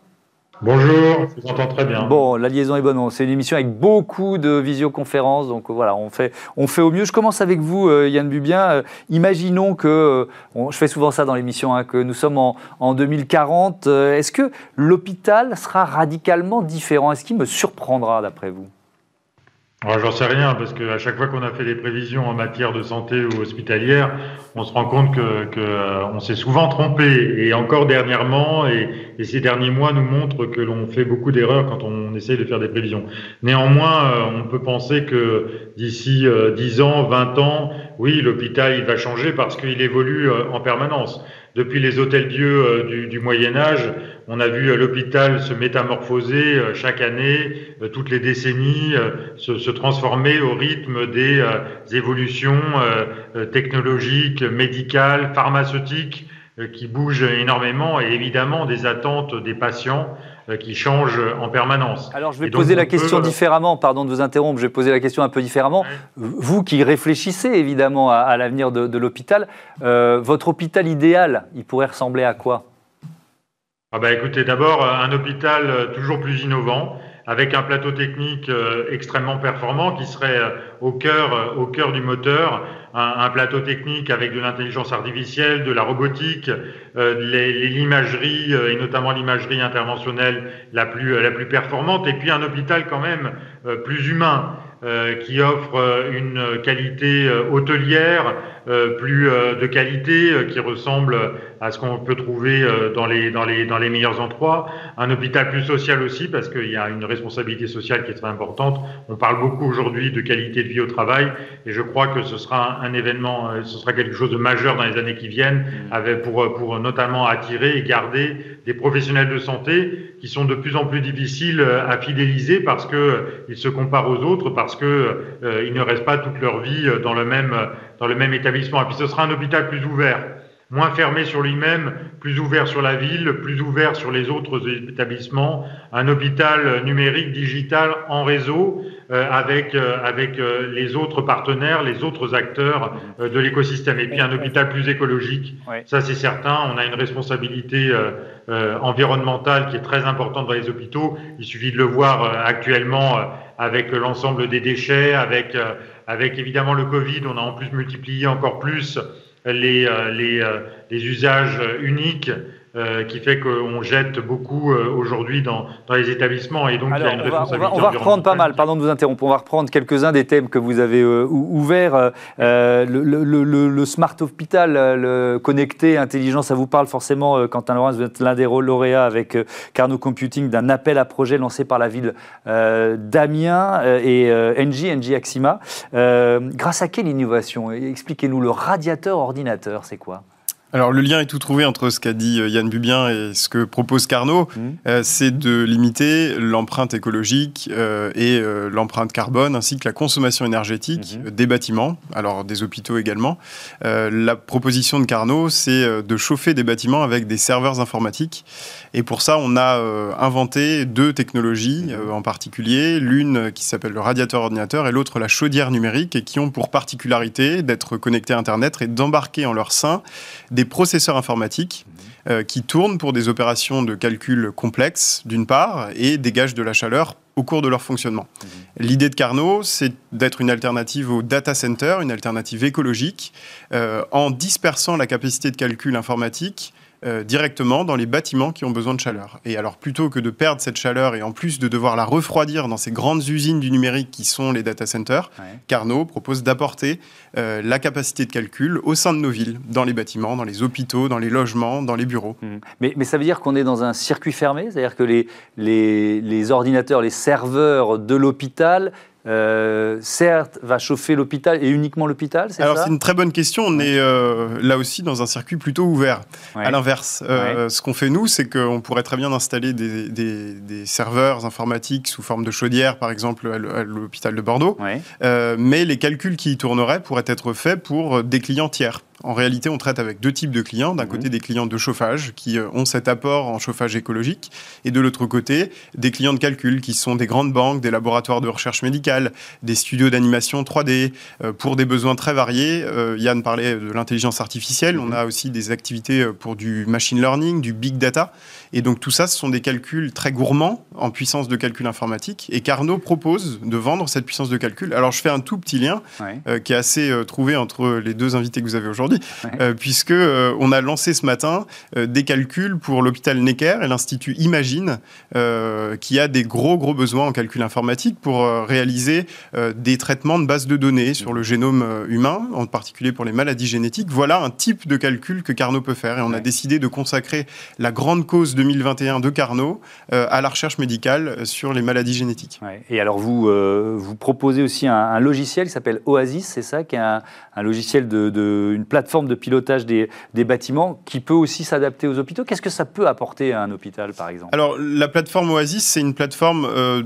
Bonjour, je vous entends très bien. Bon, la liaison est bonne. C'est une émission avec beaucoup de visioconférences, donc voilà, on fait, on fait au mieux. Je commence avec vous, euh, Yann Bubien. Euh, imaginons que, euh, je fais souvent ça dans l'émission, hein, que nous sommes en, en 2040. Est-ce que l'hôpital sera radicalement différent? Est-ce qu'il me surprendra, d'après vous? J'en sais rien, parce qu'à chaque fois qu'on a fait des prévisions en matière de santé ou hospitalière, on se rend compte que, euh, s'est souvent trompé. Et encore dernièrement, et, et, ces derniers mois nous montrent que l'on fait beaucoup d'erreurs quand on essaye de faire des prévisions. Néanmoins, euh, on peut penser que d'ici euh, 10 ans, 20 ans, oui, l'hôpital il va changer parce qu'il évolue euh, en permanence. Depuis les hôtels-dieux euh, du, Moyen Âge, on a vu euh, l'hôpital se métamorphoser euh, chaque année, toutes les décennies, se, transformer au rythme des évolutions technologiques, médicales, pharmaceutiques qui bougent énormément et évidemment des attentes des patients qui change en permanence. Alors je vais poser la question différemment, pardon de vous interrompre, je vais poser la question un peu différemment. Vous qui réfléchissez évidemment à, l'avenir de, l'hôpital, euh, votre hôpital idéal, il pourrait ressembler à quoi? Ah bah écoutez, d'abord un hôpital euh, toujours plus innovant, avec un plateau technique extrêmement performant qui serait au cœur, au cœur du moteur, un, plateau technique avec de l'intelligence artificielle, de la robotique, euh, l'imagerie euh, et notamment l'imagerie interventionnelle la plus, la plus performante, et puis un hôpital quand même euh, plus humain. Euh, qui offre euh, une qualité euh, hôtelière plus de qualité, qui ressemble à ce qu'on peut trouver dans les, dans, les, dans les meilleurs endroits. Un hôpital plus social aussi, parce qu'il y a une responsabilité sociale qui est très importante. On parle beaucoup aujourd'hui de qualité de vie au travail, et je crois que ce sera un événement, ce sera quelque chose de majeur dans les années qui viennent, avec, pour, pour notamment attirer et garder des professionnels de santé qui sont de plus en plus difficiles à fidéliser parce qu'ils se comparent aux autres, parce qu'ils euh, ne restent pas toute leur vie dans le, même, dans le même établissement. Et puis ce sera un hôpital plus ouvert moins fermé sur lui-même, plus ouvert sur la ville, plus ouvert sur les autres établissements, un hôpital numérique, digital, en réseau, euh, avec, euh, avec euh, les autres partenaires, les autres acteurs de l'écosystème. Et puis un hôpital plus écologique, ça c'est certain, on a une responsabilité environnementale qui est très importante dans les hôpitaux, il suffit de le voir actuellement avec l'ensemble des déchets, avec, avec évidemment le Covid, on a en plus multiplié encore plus les, euh, euh, les usages uniques euh, qui fait qu'on jette beaucoup euh, aujourd'hui dans, dans, les établissements. Et donc il y a une on va, on va, reprendre pas mal, pardon de vous interrompre, on va reprendre quelques-uns des thèmes que vous avez euh, ouverts. Le, le, le, le, smart hospital, le connecté, intelligent, ça vous parle forcément, Quentin Laurence, vous êtes l'un des lauréats avec Carnot Computing d'un appel à projet lancé par la ville d'Amiens et NG, NG Axima. grâce à quelle innovation? Expliquez-nous, le radiateur ordinateur, c'est quoi? Alors le lien est tout trouvé entre ce qu'a dit euh, Yann Bubien et ce que propose Carnot, mmh. euh, c'est de limiter l'empreinte écologique euh, et l'empreinte carbone ainsi que la consommation énergétique mmh. des bâtiments, alors des hôpitaux également. la proposition de Carnot, c'est de chauffer des bâtiments avec des serveurs informatiques et pour ça, on a inventé deux technologies mmh. en particulier, l'une qui s'appelle le radiateur ordinateur et l'autre la chaudière numérique et qui ont pour particularité d'être connectés à Internet et d'embarquer en leur sein des processeurs informatiques euh, qui tournent pour des opérations de calcul complexes, d'une part, et dégagent de la chaleur au cours de leur fonctionnement. Mhm. L'idée de Carnot, c'est d'être une alternative au data center, une alternative écologique, euh, en dispersant la capacité de calcul informatique directement dans les bâtiments qui ont besoin de chaleur. Et alors plutôt que de perdre cette chaleur et en plus de devoir la refroidir dans ces grandes usines du numérique qui sont les data centers, Carnot propose d'apporter la capacité de calcul au sein de nos villes, dans les bâtiments, dans les hôpitaux, dans les logements, dans les bureaux. Mmh. Mais, mais, ça veut dire qu'on est dans un circuit fermé, c'est-à-dire que les, les, les ordinateurs, les serveurs de l'hôpital euh, certes, va chauffer l'hôpital et uniquement l'hôpital, c'est Alors c'est une très bonne question. On est euh, là aussi dans un circuit plutôt ouvert. À l'inverse, euh, ce qu'on fait nous, c'est qu'on pourrait très bien installer des, des, serveurs informatiques sous forme de chaudière, par exemple à l'hôpital de Bordeaux. mais les calculs qui y tourneraient pourraient être faits pour des clients tiers. En réalité, on traite avec deux types de clients. D'un mhm. côté, des clients de chauffage qui euh, ont cet apport en chauffage écologique, et de l'autre côté, des clients de calcul qui sont des grandes banques, des laboratoires de recherche médicale, des studios d'animation 3D, euh, pour des besoins très variés. Euh, Yann parlait de l'intelligence artificielle. On mhm. a aussi des activités pour du machine learning, du big data. Et donc tout ça, ce sont des calculs très gourmands en puissance de calcul informatique. Et Carnot propose de vendre cette puissance de calcul. Alors je fais un tout petit lien qui est assez trouvé entre les deux invités que vous avez aujourd'hui puisqu'on euh, puisque euh, on a lancé ce matin euh, des calculs pour l'hôpital Necker et l'Institut Imagine, qui a des gros, gros besoins en calcul informatique pour réaliser des traitements de bases de données sur le génome humain, en particulier pour les maladies génétiques. Voilà un type de calcul que Carnot peut faire. Et on a décidé de consacrer la grande cause 2021 de Carnot à la recherche médicale sur les maladies génétiques. Et alors, vous, vous proposez aussi un, logiciel qui s'appelle Oasis, c'est ça, qui est un, logiciel de, de une plateforme de pilotage des, bâtiments qui peut aussi s'adapter aux hôpitaux. Qu'est-ce que ça peut apporter à un hôpital, par exemple? Alors, la plateforme Oasis, c'est une plateforme euh,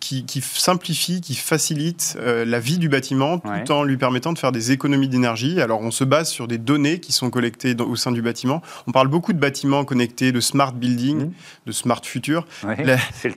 qui, simplifie, qui facilite euh, la vie du bâtiment tout en lui permettant de faire des économies d'énergie. Alors, on se base sur des données qui sont collectées au sein du bâtiment. On parle beaucoup de bâtiments connectés, de smart building, mmh. de smart future.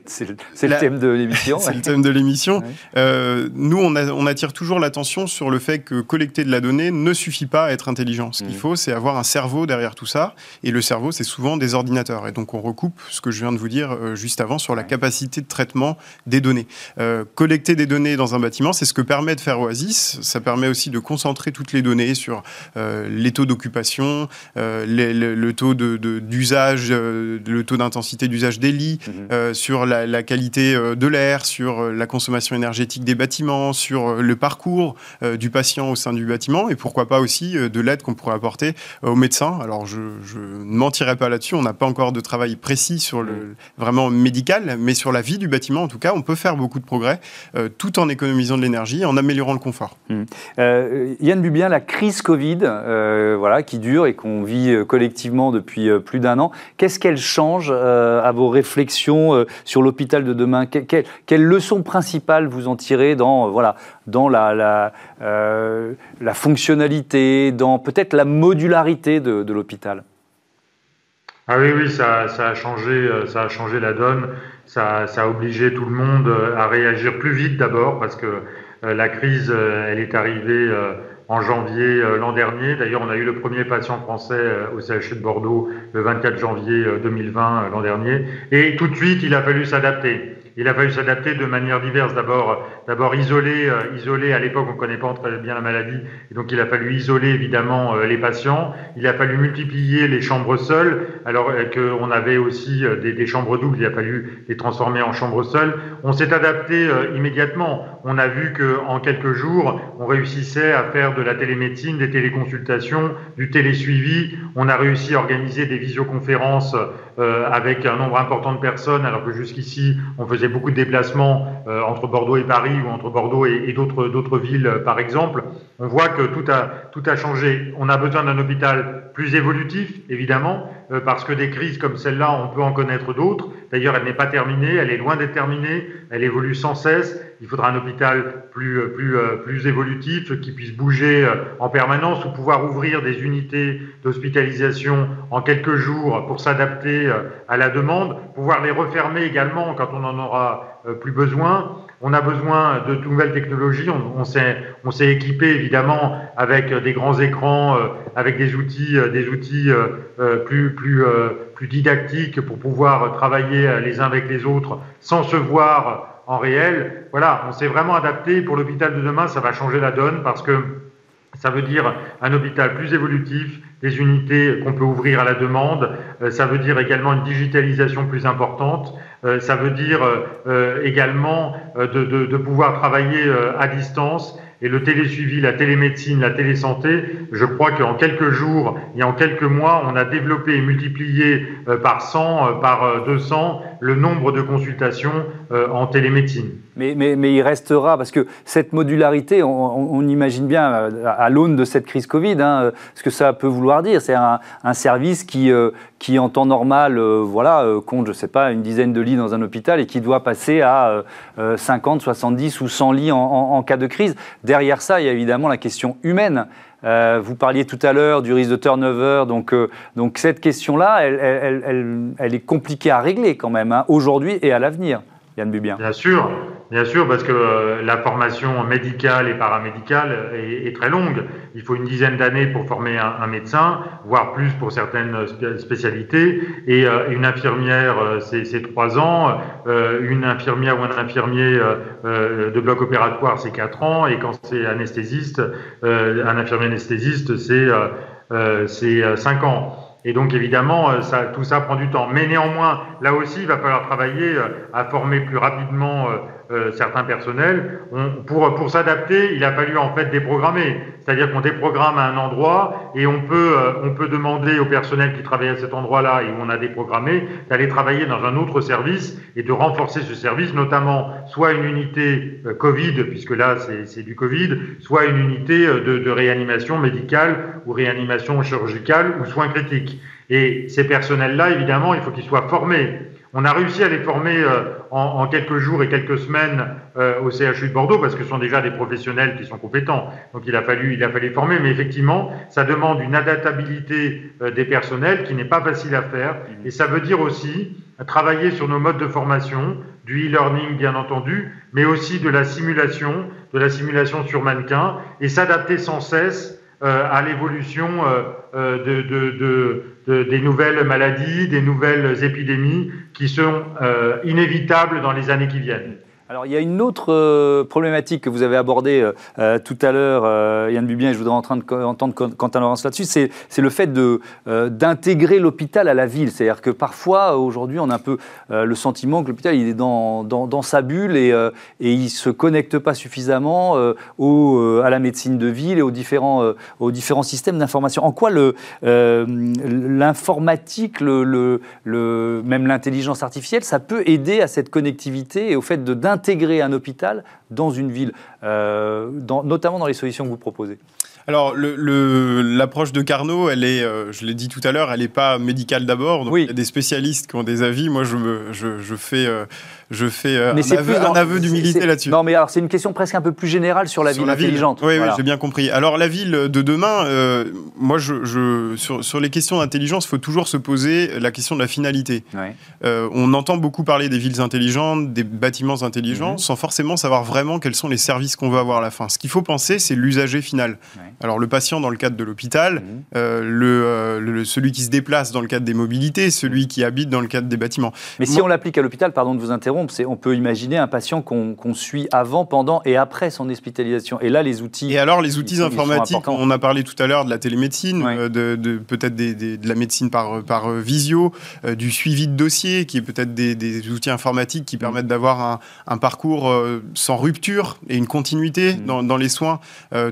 C'est le, thème de l'émission. [laughs] c'est le thème de l'émission. Euh, nous, on, on attire toujours l'attention sur le fait que collecter de la donnée ne suffit pas à être intelligent. Ce qu'il mm. faut, c'est avoir un cerveau derrière tout ça. Et le cerveau, c'est souvent des ordinateurs. Et donc, on recoupe ce que je viens de vous dire euh, juste avant sur la capacité de traitement des données. Euh, collecter des données dans un bâtiment, c'est ce que permet de faire Oasis. Ça permet aussi de concentrer toutes les données sur les taux d'occupation, le, taux d'usage, de, le taux d'intensité d'usage des lits, mm-hmm. sur la, la qualité de l'air, sur la consommation énergétique des bâtiments, sur le parcours du patient au sein du bâtiment, et pourquoi pas aussi de l'aide qu'on pourrait apporter aux médecins. Alors, je, ne mentirai pas là-dessus, on n'a pas encore de travail précis sur le mm. vraiment médical, mais sur la vie du bâtiment, en tout cas, on peut faire beaucoup de progrès euh, tout en économisant de l'énergie, en améliorant le confort. Euh, Yann Bubien, la crise Covid, euh, voilà, qui dure et qu'on vit collectivement depuis plus d'un an, qu'est-ce qu'elle change à vos réflexions sur l'hôpital de demain? Quelle, quelle leçon principale vous en tirez dans, voilà, dans la, la, la fonctionnalité, dans peut-être la modularité de, l'hôpital? Ah oui, oui, ça, a changé, euh, ça a changé la donne. Ça, a obligé tout le monde euh, à réagir plus vite d'abord parce que euh, la crise, elle est arrivée en janvier l'an dernier. D'ailleurs, on a eu le premier patient français au CHU de Bordeaux le 24 janvier 2020 l'an dernier. Et tout de suite, il a fallu s'adapter il a fallu s'adapter de manière diverse. D'abord, d'abord isoler, euh, isoler. À l'époque, on ne connaît pas très bien la maladie, et donc il a fallu isoler évidemment euh, les patients. Il a fallu multiplier les chambres seules, alors euh, qu'on avait aussi des, des, chambres doubles. Il a fallu les transformer en chambres seules. On s'est adapté immédiatement. On a vu que en quelques jours, on réussissait à faire de la télémédecine, des téléconsultations, du télésuivi. On a réussi à organiser des visioconférences avec un nombre important de personnes, alors que jusqu'ici, on faisait beaucoup de déplacements euh, entre Bordeaux et Paris ou entre Bordeaux et, d'autres, d'autres villes, euh, par exemple. On voit que tout a, tout a changé. On a besoin d'un hôpital plus évolutif, évidemment, parce que des crises comme celle-là, on peut en connaître d'autres. D'ailleurs, elle n'est pas terminée, elle est loin d'être terminée, elle évolue sans cesse. Il faudra un hôpital plus, plus, plus évolutif, qui puisse bouger en permanence ou pouvoir ouvrir des unités d'hospitalisation en quelques jours pour s'adapter à la demande, pouvoir les refermer également quand on en aura euh, plus besoin. On a besoin de nouvelles technologies. On, on s'est équipé évidemment avec des grands écrans, euh, avec des outils, euh, des outils plus, plus, plus didactiques pour pouvoir travailler les uns avec les autres sans se voir en réel. Voilà, on s'est vraiment adapté. Pour l'hôpital de demain, ça va changer la donne parce que Ça veut dire un hôpital plus évolutif, des unités qu'on peut ouvrir à la demande. Euh, ça veut dire également une digitalisation plus importante. Euh, ça veut dire euh, également de, de, de, pouvoir travailler à distance et le télésuivi, la télémédecine, la télésanté, je crois qu'en quelques jours et en quelques mois, on a développé et multiplié euh, par 100, euh, par 200 euh, le nombre de consultations en télémédecine. Mais, il restera, parce que cette modularité, on, imagine bien à l'aune de cette crise Covid, hein, ce que ça peut vouloir dire. C'est un, un, service qui, qui, en temps normal, voilà, compte, je ne sais pas, une dizaine de lits dans un hôpital et qui doit passer à 50, 70 ou 100 lits en cas de crise. Derrière ça, il y a évidemment la question humaine. Euh, vous parliez tout à l'heure du risque de turnover, donc, euh, donc cette question-là, elle, est compliquée à régler quand même, hein, aujourd'hui et à l'avenir. Bien sûr, bien sûr, parce que euh, la formation médicale et paramédicale est, très longue. Il faut une dizaine d'années pour former un, médecin, voire plus pour certaines spécialités. Et euh, une infirmière, euh, c'est trois ans. Une infirmière ou un infirmier de bloc opératoire, c'est quatre ans. Et quand c'est anesthésiste, un infirmier anesthésiste, c'est cinq ans. Et donc évidemment, euh, ça, tout ça prend du temps. Mais néanmoins, là aussi, il va falloir travailler euh, à former plus rapidement euh, certains personnels. On, pour pour s'adapter, il a fallu en fait déprogrammer. C'est-à-dire qu'on déprogramme à un endroit et on peut on peut demander au personnel qui travaille à cet endroit-là et où on a déprogrammé d'aller travailler dans un autre service et de renforcer ce service, notamment soit une unité Covid, puisque là c'est du Covid, soit une unité de, de réanimation médicale ou réanimation chirurgicale ou soins critiques. Et ces personnels-là, évidemment, il faut qu'ils soient formés. On a réussi à les former euh, en, quelques jours et quelques semaines euh, au CHU de Bordeaux parce que ce sont déjà des professionnels qui sont compétents. Donc il a fallu, il a fallu former, mais effectivement, ça demande une adaptabilité euh, des personnels qui n'est pas facile à faire. Et ça veut dire aussi travailler sur nos modes de formation, du e-learning bien entendu, mais aussi de la simulation, de la simulation sur mannequin, et s'adapter sans cesse euh, à l'évolution de, de, des nouvelles maladies, des nouvelles épidémies qui sont inévitables dans les années qui viennent. Alors il y a une autre euh, problématique que vous avez abordée euh, euh tout à l'heure, Yann Bubien, et je voudrais en train de, entendre Quentin Laurence là-dessus, c'est, le fait de, d'intégrer l'hôpital à la ville. C'est-à-dire que parfois, aujourd'hui, on a un peu le sentiment que l'hôpital il est dans, dans, sa bulle et, et il ne se connecte pas suffisamment au, à la médecine de ville et aux différents, aux différents systèmes d'information. En quoi le, l'informatique, le, le, même l'intelligence artificielle, ça peut aider à cette connectivité et au fait de, d'intégrer intégrer un hôpital dans une ville, euh, dans, notamment dans les solutions que vous proposez alors, l'approche de Carnot, elle est, euh, je l'ai dit tout à l'heure, elle n'est pas médicale d'abord. Oui. Il y a des spécialistes qui ont des avis. Moi, je, je, je fais, euh, je fais euh, un, aveu, un, aveu, d'humilité là-dessus. Non, mais alors, c'est une question presque un peu plus générale sur la sur ville la intelligente. Ville. Oui, voilà. oui j'ai bien compris. Alors, la ville de demain, euh, moi, je, je, sur, sur les questions d'intelligence, il faut toujours se poser la question de la finalité. Ouais. Euh, on entend beaucoup parler des villes intelligentes, des bâtiments intelligents, mmh. sans forcément savoir vraiment quels sont les services qu'on veut avoir à la fin. Ce qu'il faut penser, c'est l'usager final. Ouais. Alors le patient dans le cadre de l'hôpital, mmh. euh, le, le, celui qui se déplace dans le cadre des mobilités, celui qui habite dans le cadre des bâtiments. Mais Moi, si on l'applique à l'hôpital, pardon de vous interrompre, on peut imaginer un patient qu'on qu suit avant, pendant et après son hospitalisation. Et là, les outils. Et alors les outils informatiques, on a parlé tout à l'heure de la télémédecine, euh, de, de peut-être des, des, de la médecine par, par visio, euh, du suivi de dossier, qui est peut-être des, des, outils informatiques qui permettent mmh. d'avoir un, un, parcours euh, sans rupture et une continuité mmh. dans, dans, les soins,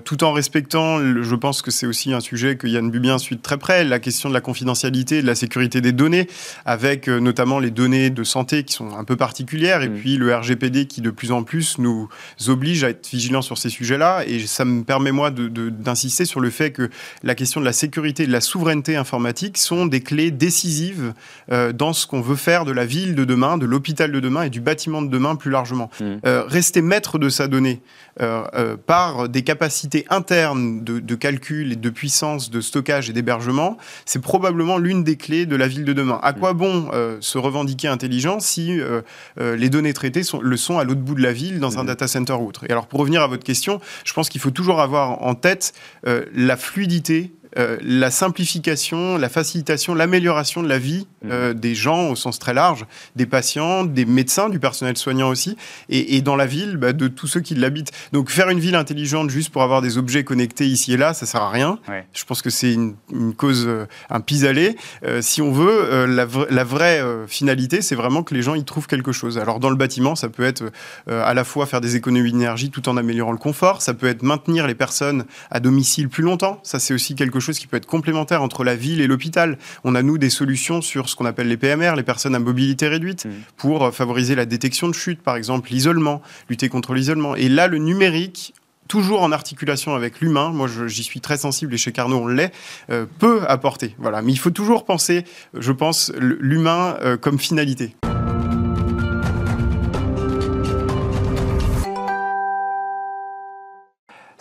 tout en respectant je pense que c'est aussi un sujet que Yann Bubien suit de très près, la question de la confidentialité, de la sécurité des données, avec euh, notamment les données de santé qui sont un peu particulières, et mmh. puis le RGPD qui de plus en plus nous oblige à être vigilants sur ces sujets-là. Et ça me permet, moi, d'insister de, de, sur le fait que la question de la sécurité et de la souveraineté informatique sont des clés décisives euh, dans ce qu'on veut faire de la ville de demain, de l'hôpital de demain et du bâtiment de demain plus largement. Mmh. Euh, rester maître de sa donnée euh, euh, par des capacités internes de, de, calcul et de puissance de stockage et d'hébergement, c'est probablement l'une des clés de la ville de demain. À quoi bon euh, se revendiquer intelligent si euh, les données traitées sont, le sont à l'autre bout de la ville, dans un mmh. data center ou autre? Et alors, pour revenir à votre question, je pense qu'il faut toujours avoir en tête la fluidité euh, la simplification, la facilitation, l'amélioration de la vie mmh. euh, des gens au sens très large, des patients, des médecins, du personnel soignant aussi, et, dans la ville, bah, de tous ceux qui l'habitent. Donc faire une ville intelligente juste pour avoir des objets connectés ici et là, ça sert à rien. Je pense que c'est une, cause, un pis-aller. si on veut, la, la, vraie finalité, c'est vraiment que les gens y trouvent quelque chose. Alors dans le bâtiment, ça peut être à la fois faire des économies d'énergie tout en améliorant le confort, ça peut être maintenir les personnes à domicile plus longtemps. Ça, c'est aussi quelque chose qui peut être complémentaire entre la ville et l'hôpital. On a, nous, des solutions sur ce qu'on appelle les PMR, les personnes à mobilité réduite, mmh. pour euh, favoriser la détection de chute, par exemple, l'isolement, lutter contre l'isolement. Et là, le numérique, toujours en articulation avec l'humain, moi j'y suis très sensible et chez Carnot on l'est, euh, peut apporter. Voilà. Mais il faut toujours penser, je pense, l'humain euh, comme finalité.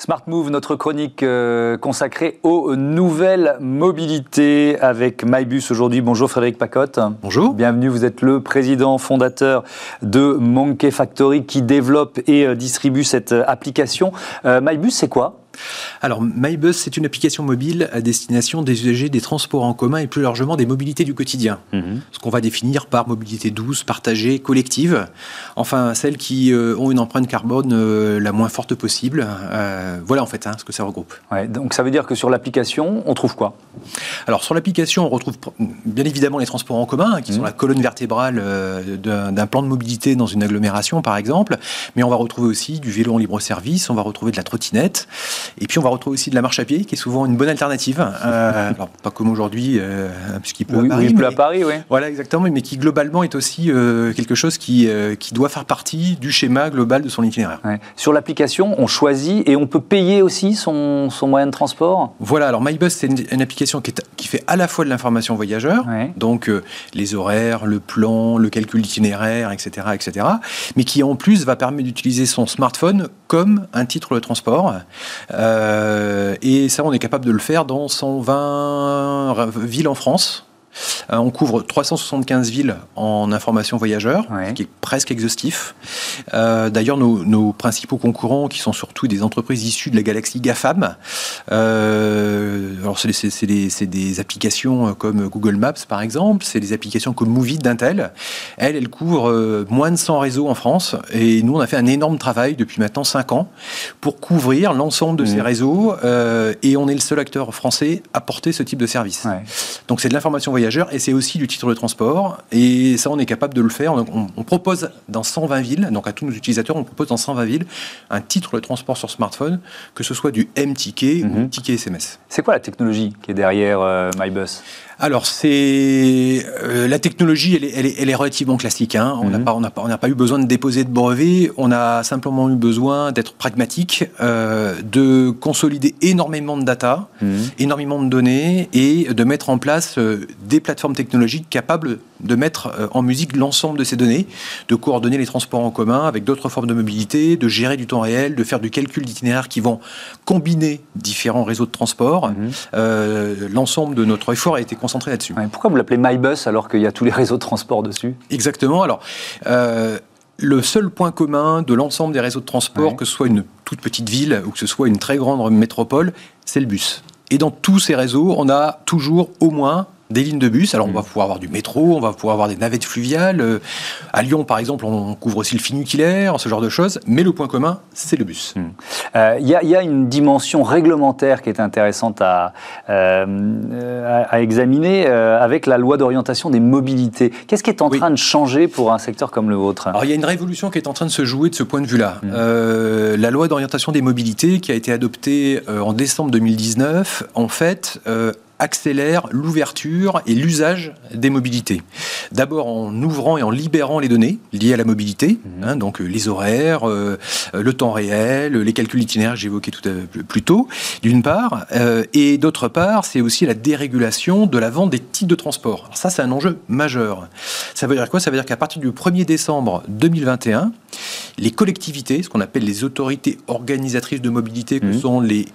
Smart Move, notre chronique euh, consacrée aux nouvelles mobilités avec MyBus aujourd'hui. Bonjour Frédéric Pacotte. Bonjour. Bienvenue, vous êtes le président fondateur de Monkey Factory qui développe et euh, distribue cette euh, application. MyBus, c'est quoi? Alors, MyBus, c'est une application mobile à destination des usagers des transports en commun et plus largement des mobilités du quotidien. Mhm. Ce qu'on va définir par mobilité douce, partagée, collective. Enfin, celles qui euh, ont une empreinte carbone euh, la moins forte possible. Euh, voilà en fait hein, ce que ça regroupe. donc ça veut dire que sur l'application, on trouve quoi? Alors, sur l'application, on retrouve bien évidemment les transports en commun, qui sont mhm. la colonne vertébrale d'un plan de mobilité dans une agglomération, par exemple. Mais on va retrouver aussi du vélo en libre service, on va retrouver de la trottinette. Et puis on va retrouver aussi de la marche à pied, qui est souvent une bonne alternative. Euh, [laughs] alors pas comme aujourd'hui, euh, puisqu'il pleut à Paris. Il pleut à Paris, oui. Voilà, exactement, mais qui globalement est aussi euh, quelque chose qui, qui doit faire partie du schéma global de son itinéraire. Sur l'application, on choisit et on peut payer aussi son, son moyen de transport? Voilà, alors MyBus, c'est une, application qui, est, qui, fait à la fois de l'information voyageur, donc les horaires, le plan, le calcul d'itinéraire, etc., etc., mais qui en plus va permettre d'utiliser son smartphone comme un titre de transport. Euh, et ça, on est capable de le faire dans 120 villes en France. Euh, on couvre 375 villes en information voyageur, ce qui est presque exhaustif. Euh, d'ailleurs, nos, principaux concurrents, qui sont surtout des entreprises issues de la galaxie GAFAM, euh, alors c'est des, applications comme Google Maps par exemple, c'est des applications comme Movie d'Intel. Elles, elles couvrent moins de 100 réseaux en France et nous, on a fait un énorme travail depuis maintenant 5 ans pour couvrir l'ensemble de ces mmh. réseaux et on est le seul acteur français à porter ce type de service. Donc c'est de l'information voyageur et c'est aussi du titre de transport. Et ça, on est capable de le faire. On, propose dans 120 villes, donc à tous nos utilisateurs, on propose dans 120 villes un titre de transport sur smartphone, que ce soit du M-Ticket ou mhm. ticket SMS. C'est quoi la technologie qui est derrière euh, MyBus? Alors, c'est euh, la technologie, elle est, elle est, relativement classique. Hein. On n'a mhm. pas, on n'a pas, on pas eu besoin de déposer de brevet. On a simplement eu besoin d'être pragmatique, euh, de consolider énormément de data, mhm. énormément de données et de mettre en place euh, des plateformes technologiques capables de mettre en musique l'ensemble de ces données, de coordonner les transports en commun avec d'autres formes de mobilité, de gérer du temps réel, de faire du calcul d'itinéraires qui vont combiner différents réseaux de transport. Mhm. L'ensemble de notre effort a été concentré là-dessus. pourquoi vous l'appelez MyBus alors qu'il y a tous les réseaux de transport dessus? Exactement. Alors, euh, le seul point commun de l'ensemble des réseaux de transport, que ce soit une toute petite ville ou que ce soit une très grande métropole, c'est le bus. Et dans tous ces réseaux, on a toujours au moins des lignes de bus. Alors, on va mm. pouvoir avoir du métro, on va pouvoir avoir des navettes fluviales. Euh, à Lyon, par exemple, on couvre aussi le finuculaire, ce genre de choses. Mais le point commun, c'est le bus. Il mm. euh, y, a une dimension réglementaire qui est intéressante à, euh, à, examiner avec la loi d'orientation des mobilités. Qu'est-ce qui est en train de changer pour un secteur comme le vôtre? Alors, il y a une révolution qui est en train de se jouer de ce point de vue-là. Mm. la loi d'orientation des mobilités, qui a été adoptée en décembre 2019, en fait, accélère l'ouverture et l'usage des mobilités. D'abord en ouvrant et en libérant les données liées à la mobilité, mhm. hein, donc euh, les horaires, euh, le temps réel, les calculs itinéraires que j'évoquais tout à, plus tôt, d'une part, euh, et d'autre part, c'est aussi la dérégulation de la vente des titres de transport. Alors ça, c'est un enjeu majeur. Ça veut dire quoi? Ça veut dire qu'à partir du 1er décembre 2021, les collectivités, ce qu'on appelle les autorités organisatrices de mobilité, que mhm. sont les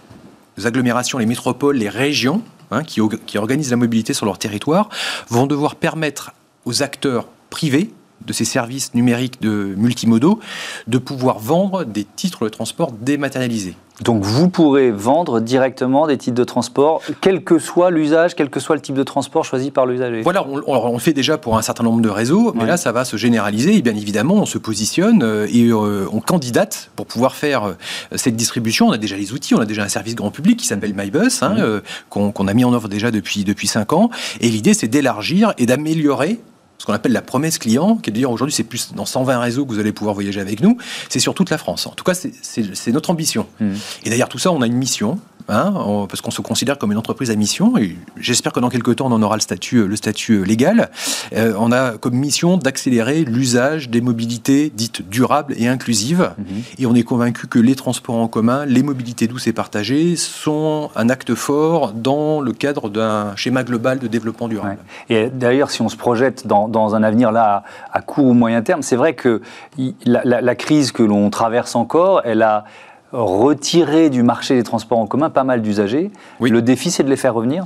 agglomérations, les métropoles, les régions, Hein, qui, organisent la mobilité sur leur territoire, vont devoir permettre aux acteurs privés de ces services numériques de multimodaux, de pouvoir vendre des titres de transport dématérialisés. Donc vous pourrez vendre directement des titres de transport, quel que soit l'usage, quel que soit le type de transport choisi par l'usager. Voilà, on, le fait déjà pour un certain nombre de réseaux, mais là ça va se généraliser et bien évidemment on se positionne euh, et euh, on candidate pour pouvoir faire euh, cette distribution. On a déjà les outils, on a déjà un service grand public qui s'appelle MyBus, hein, qu'on a mis en œuvre déjà depuis, depuis 5 ans. Et l'idée c'est d'élargir et d'améliorer ce qu'on appelle la promesse client, qui est de dire aujourd'hui c'est plus dans 120 réseaux que vous allez pouvoir voyager avec nous, c'est sur toute la France. En tout cas, c'est notre ambition. Mmh. Et derrière tout ça, on a une mission, Hein, parce qu'on se considère comme une entreprise à mission. Et j'espère que dans quelques temps, on en aura le statut, le statut légal. Euh, on a comme mission d'accélérer l'usage des mobilités dites durables et inclusives. Mhm. Et on est convaincu que les transports en commun, les mobilités douces et partagées sont un acte fort dans le cadre d'un schéma global de développement durable. Et d'ailleurs, si on se projette dans, un avenir là à, court ou moyen terme, c'est vrai que la, la crise que l'on traverse encore, elle a retirer du marché des transports en commun pas mal d'usagers. Le défi, c'est de les faire revenir.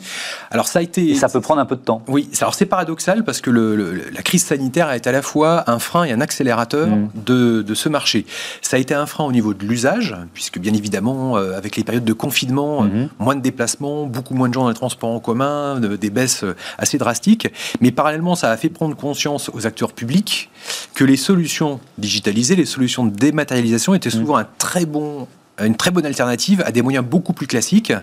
Alors ça a été. Et ça peut prendre un peu de temps. Oui, alors c'est paradoxal parce que la crise sanitaire a été à la fois un frein et un accélérateur mm. de, ce marché. Ça a été un frein au niveau de l'usage, puisque bien évidemment, euh, avec les périodes de confinement, mm-hmm. moins de déplacements, beaucoup moins de gens dans les transports en commun, des baisses euh, assez drastiques. Mais parallèlement, ça a fait prendre conscience aux acteurs publics que les solutions digitalisées, les solutions de dématérialisation étaient souvent mm. un très bon une très bonne alternative à des moyens beaucoup plus classiques,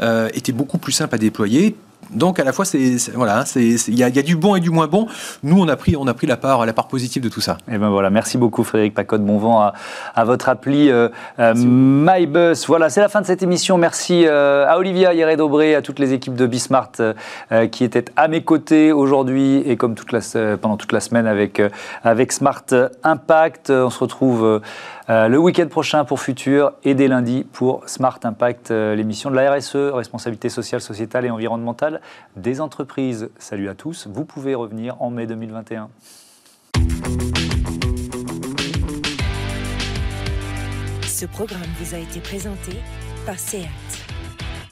euh, était beaucoup plus simple à déployer. Donc à la fois, c'est voilà, il y, a du bon et du moins bon. Nous, on a pris, on a pris la part, la part positive de tout ça. Et eh ben voilà, merci beaucoup Frédéric Pacotte. Bon vent à, à votre appli euh, euh, MyBus. Voilà, c'est la fin de cette émission. Merci à Olivia Hieré-Dobré, à toutes les équipes de Bismart qui étaient à mes côtés aujourd'hui et comme toute la, pendant toute la semaine avec avec Smart Impact. On se retrouve euh, le week-end prochain pour Futur et dès lundi pour Smart Impact, euh, l'émission de la RSE, responsabilité sociale, sociétale et environnementale des entreprises. Salut à tous, vous pouvez revenir en mai 2021. Ce programme vous a été présenté par SEAT.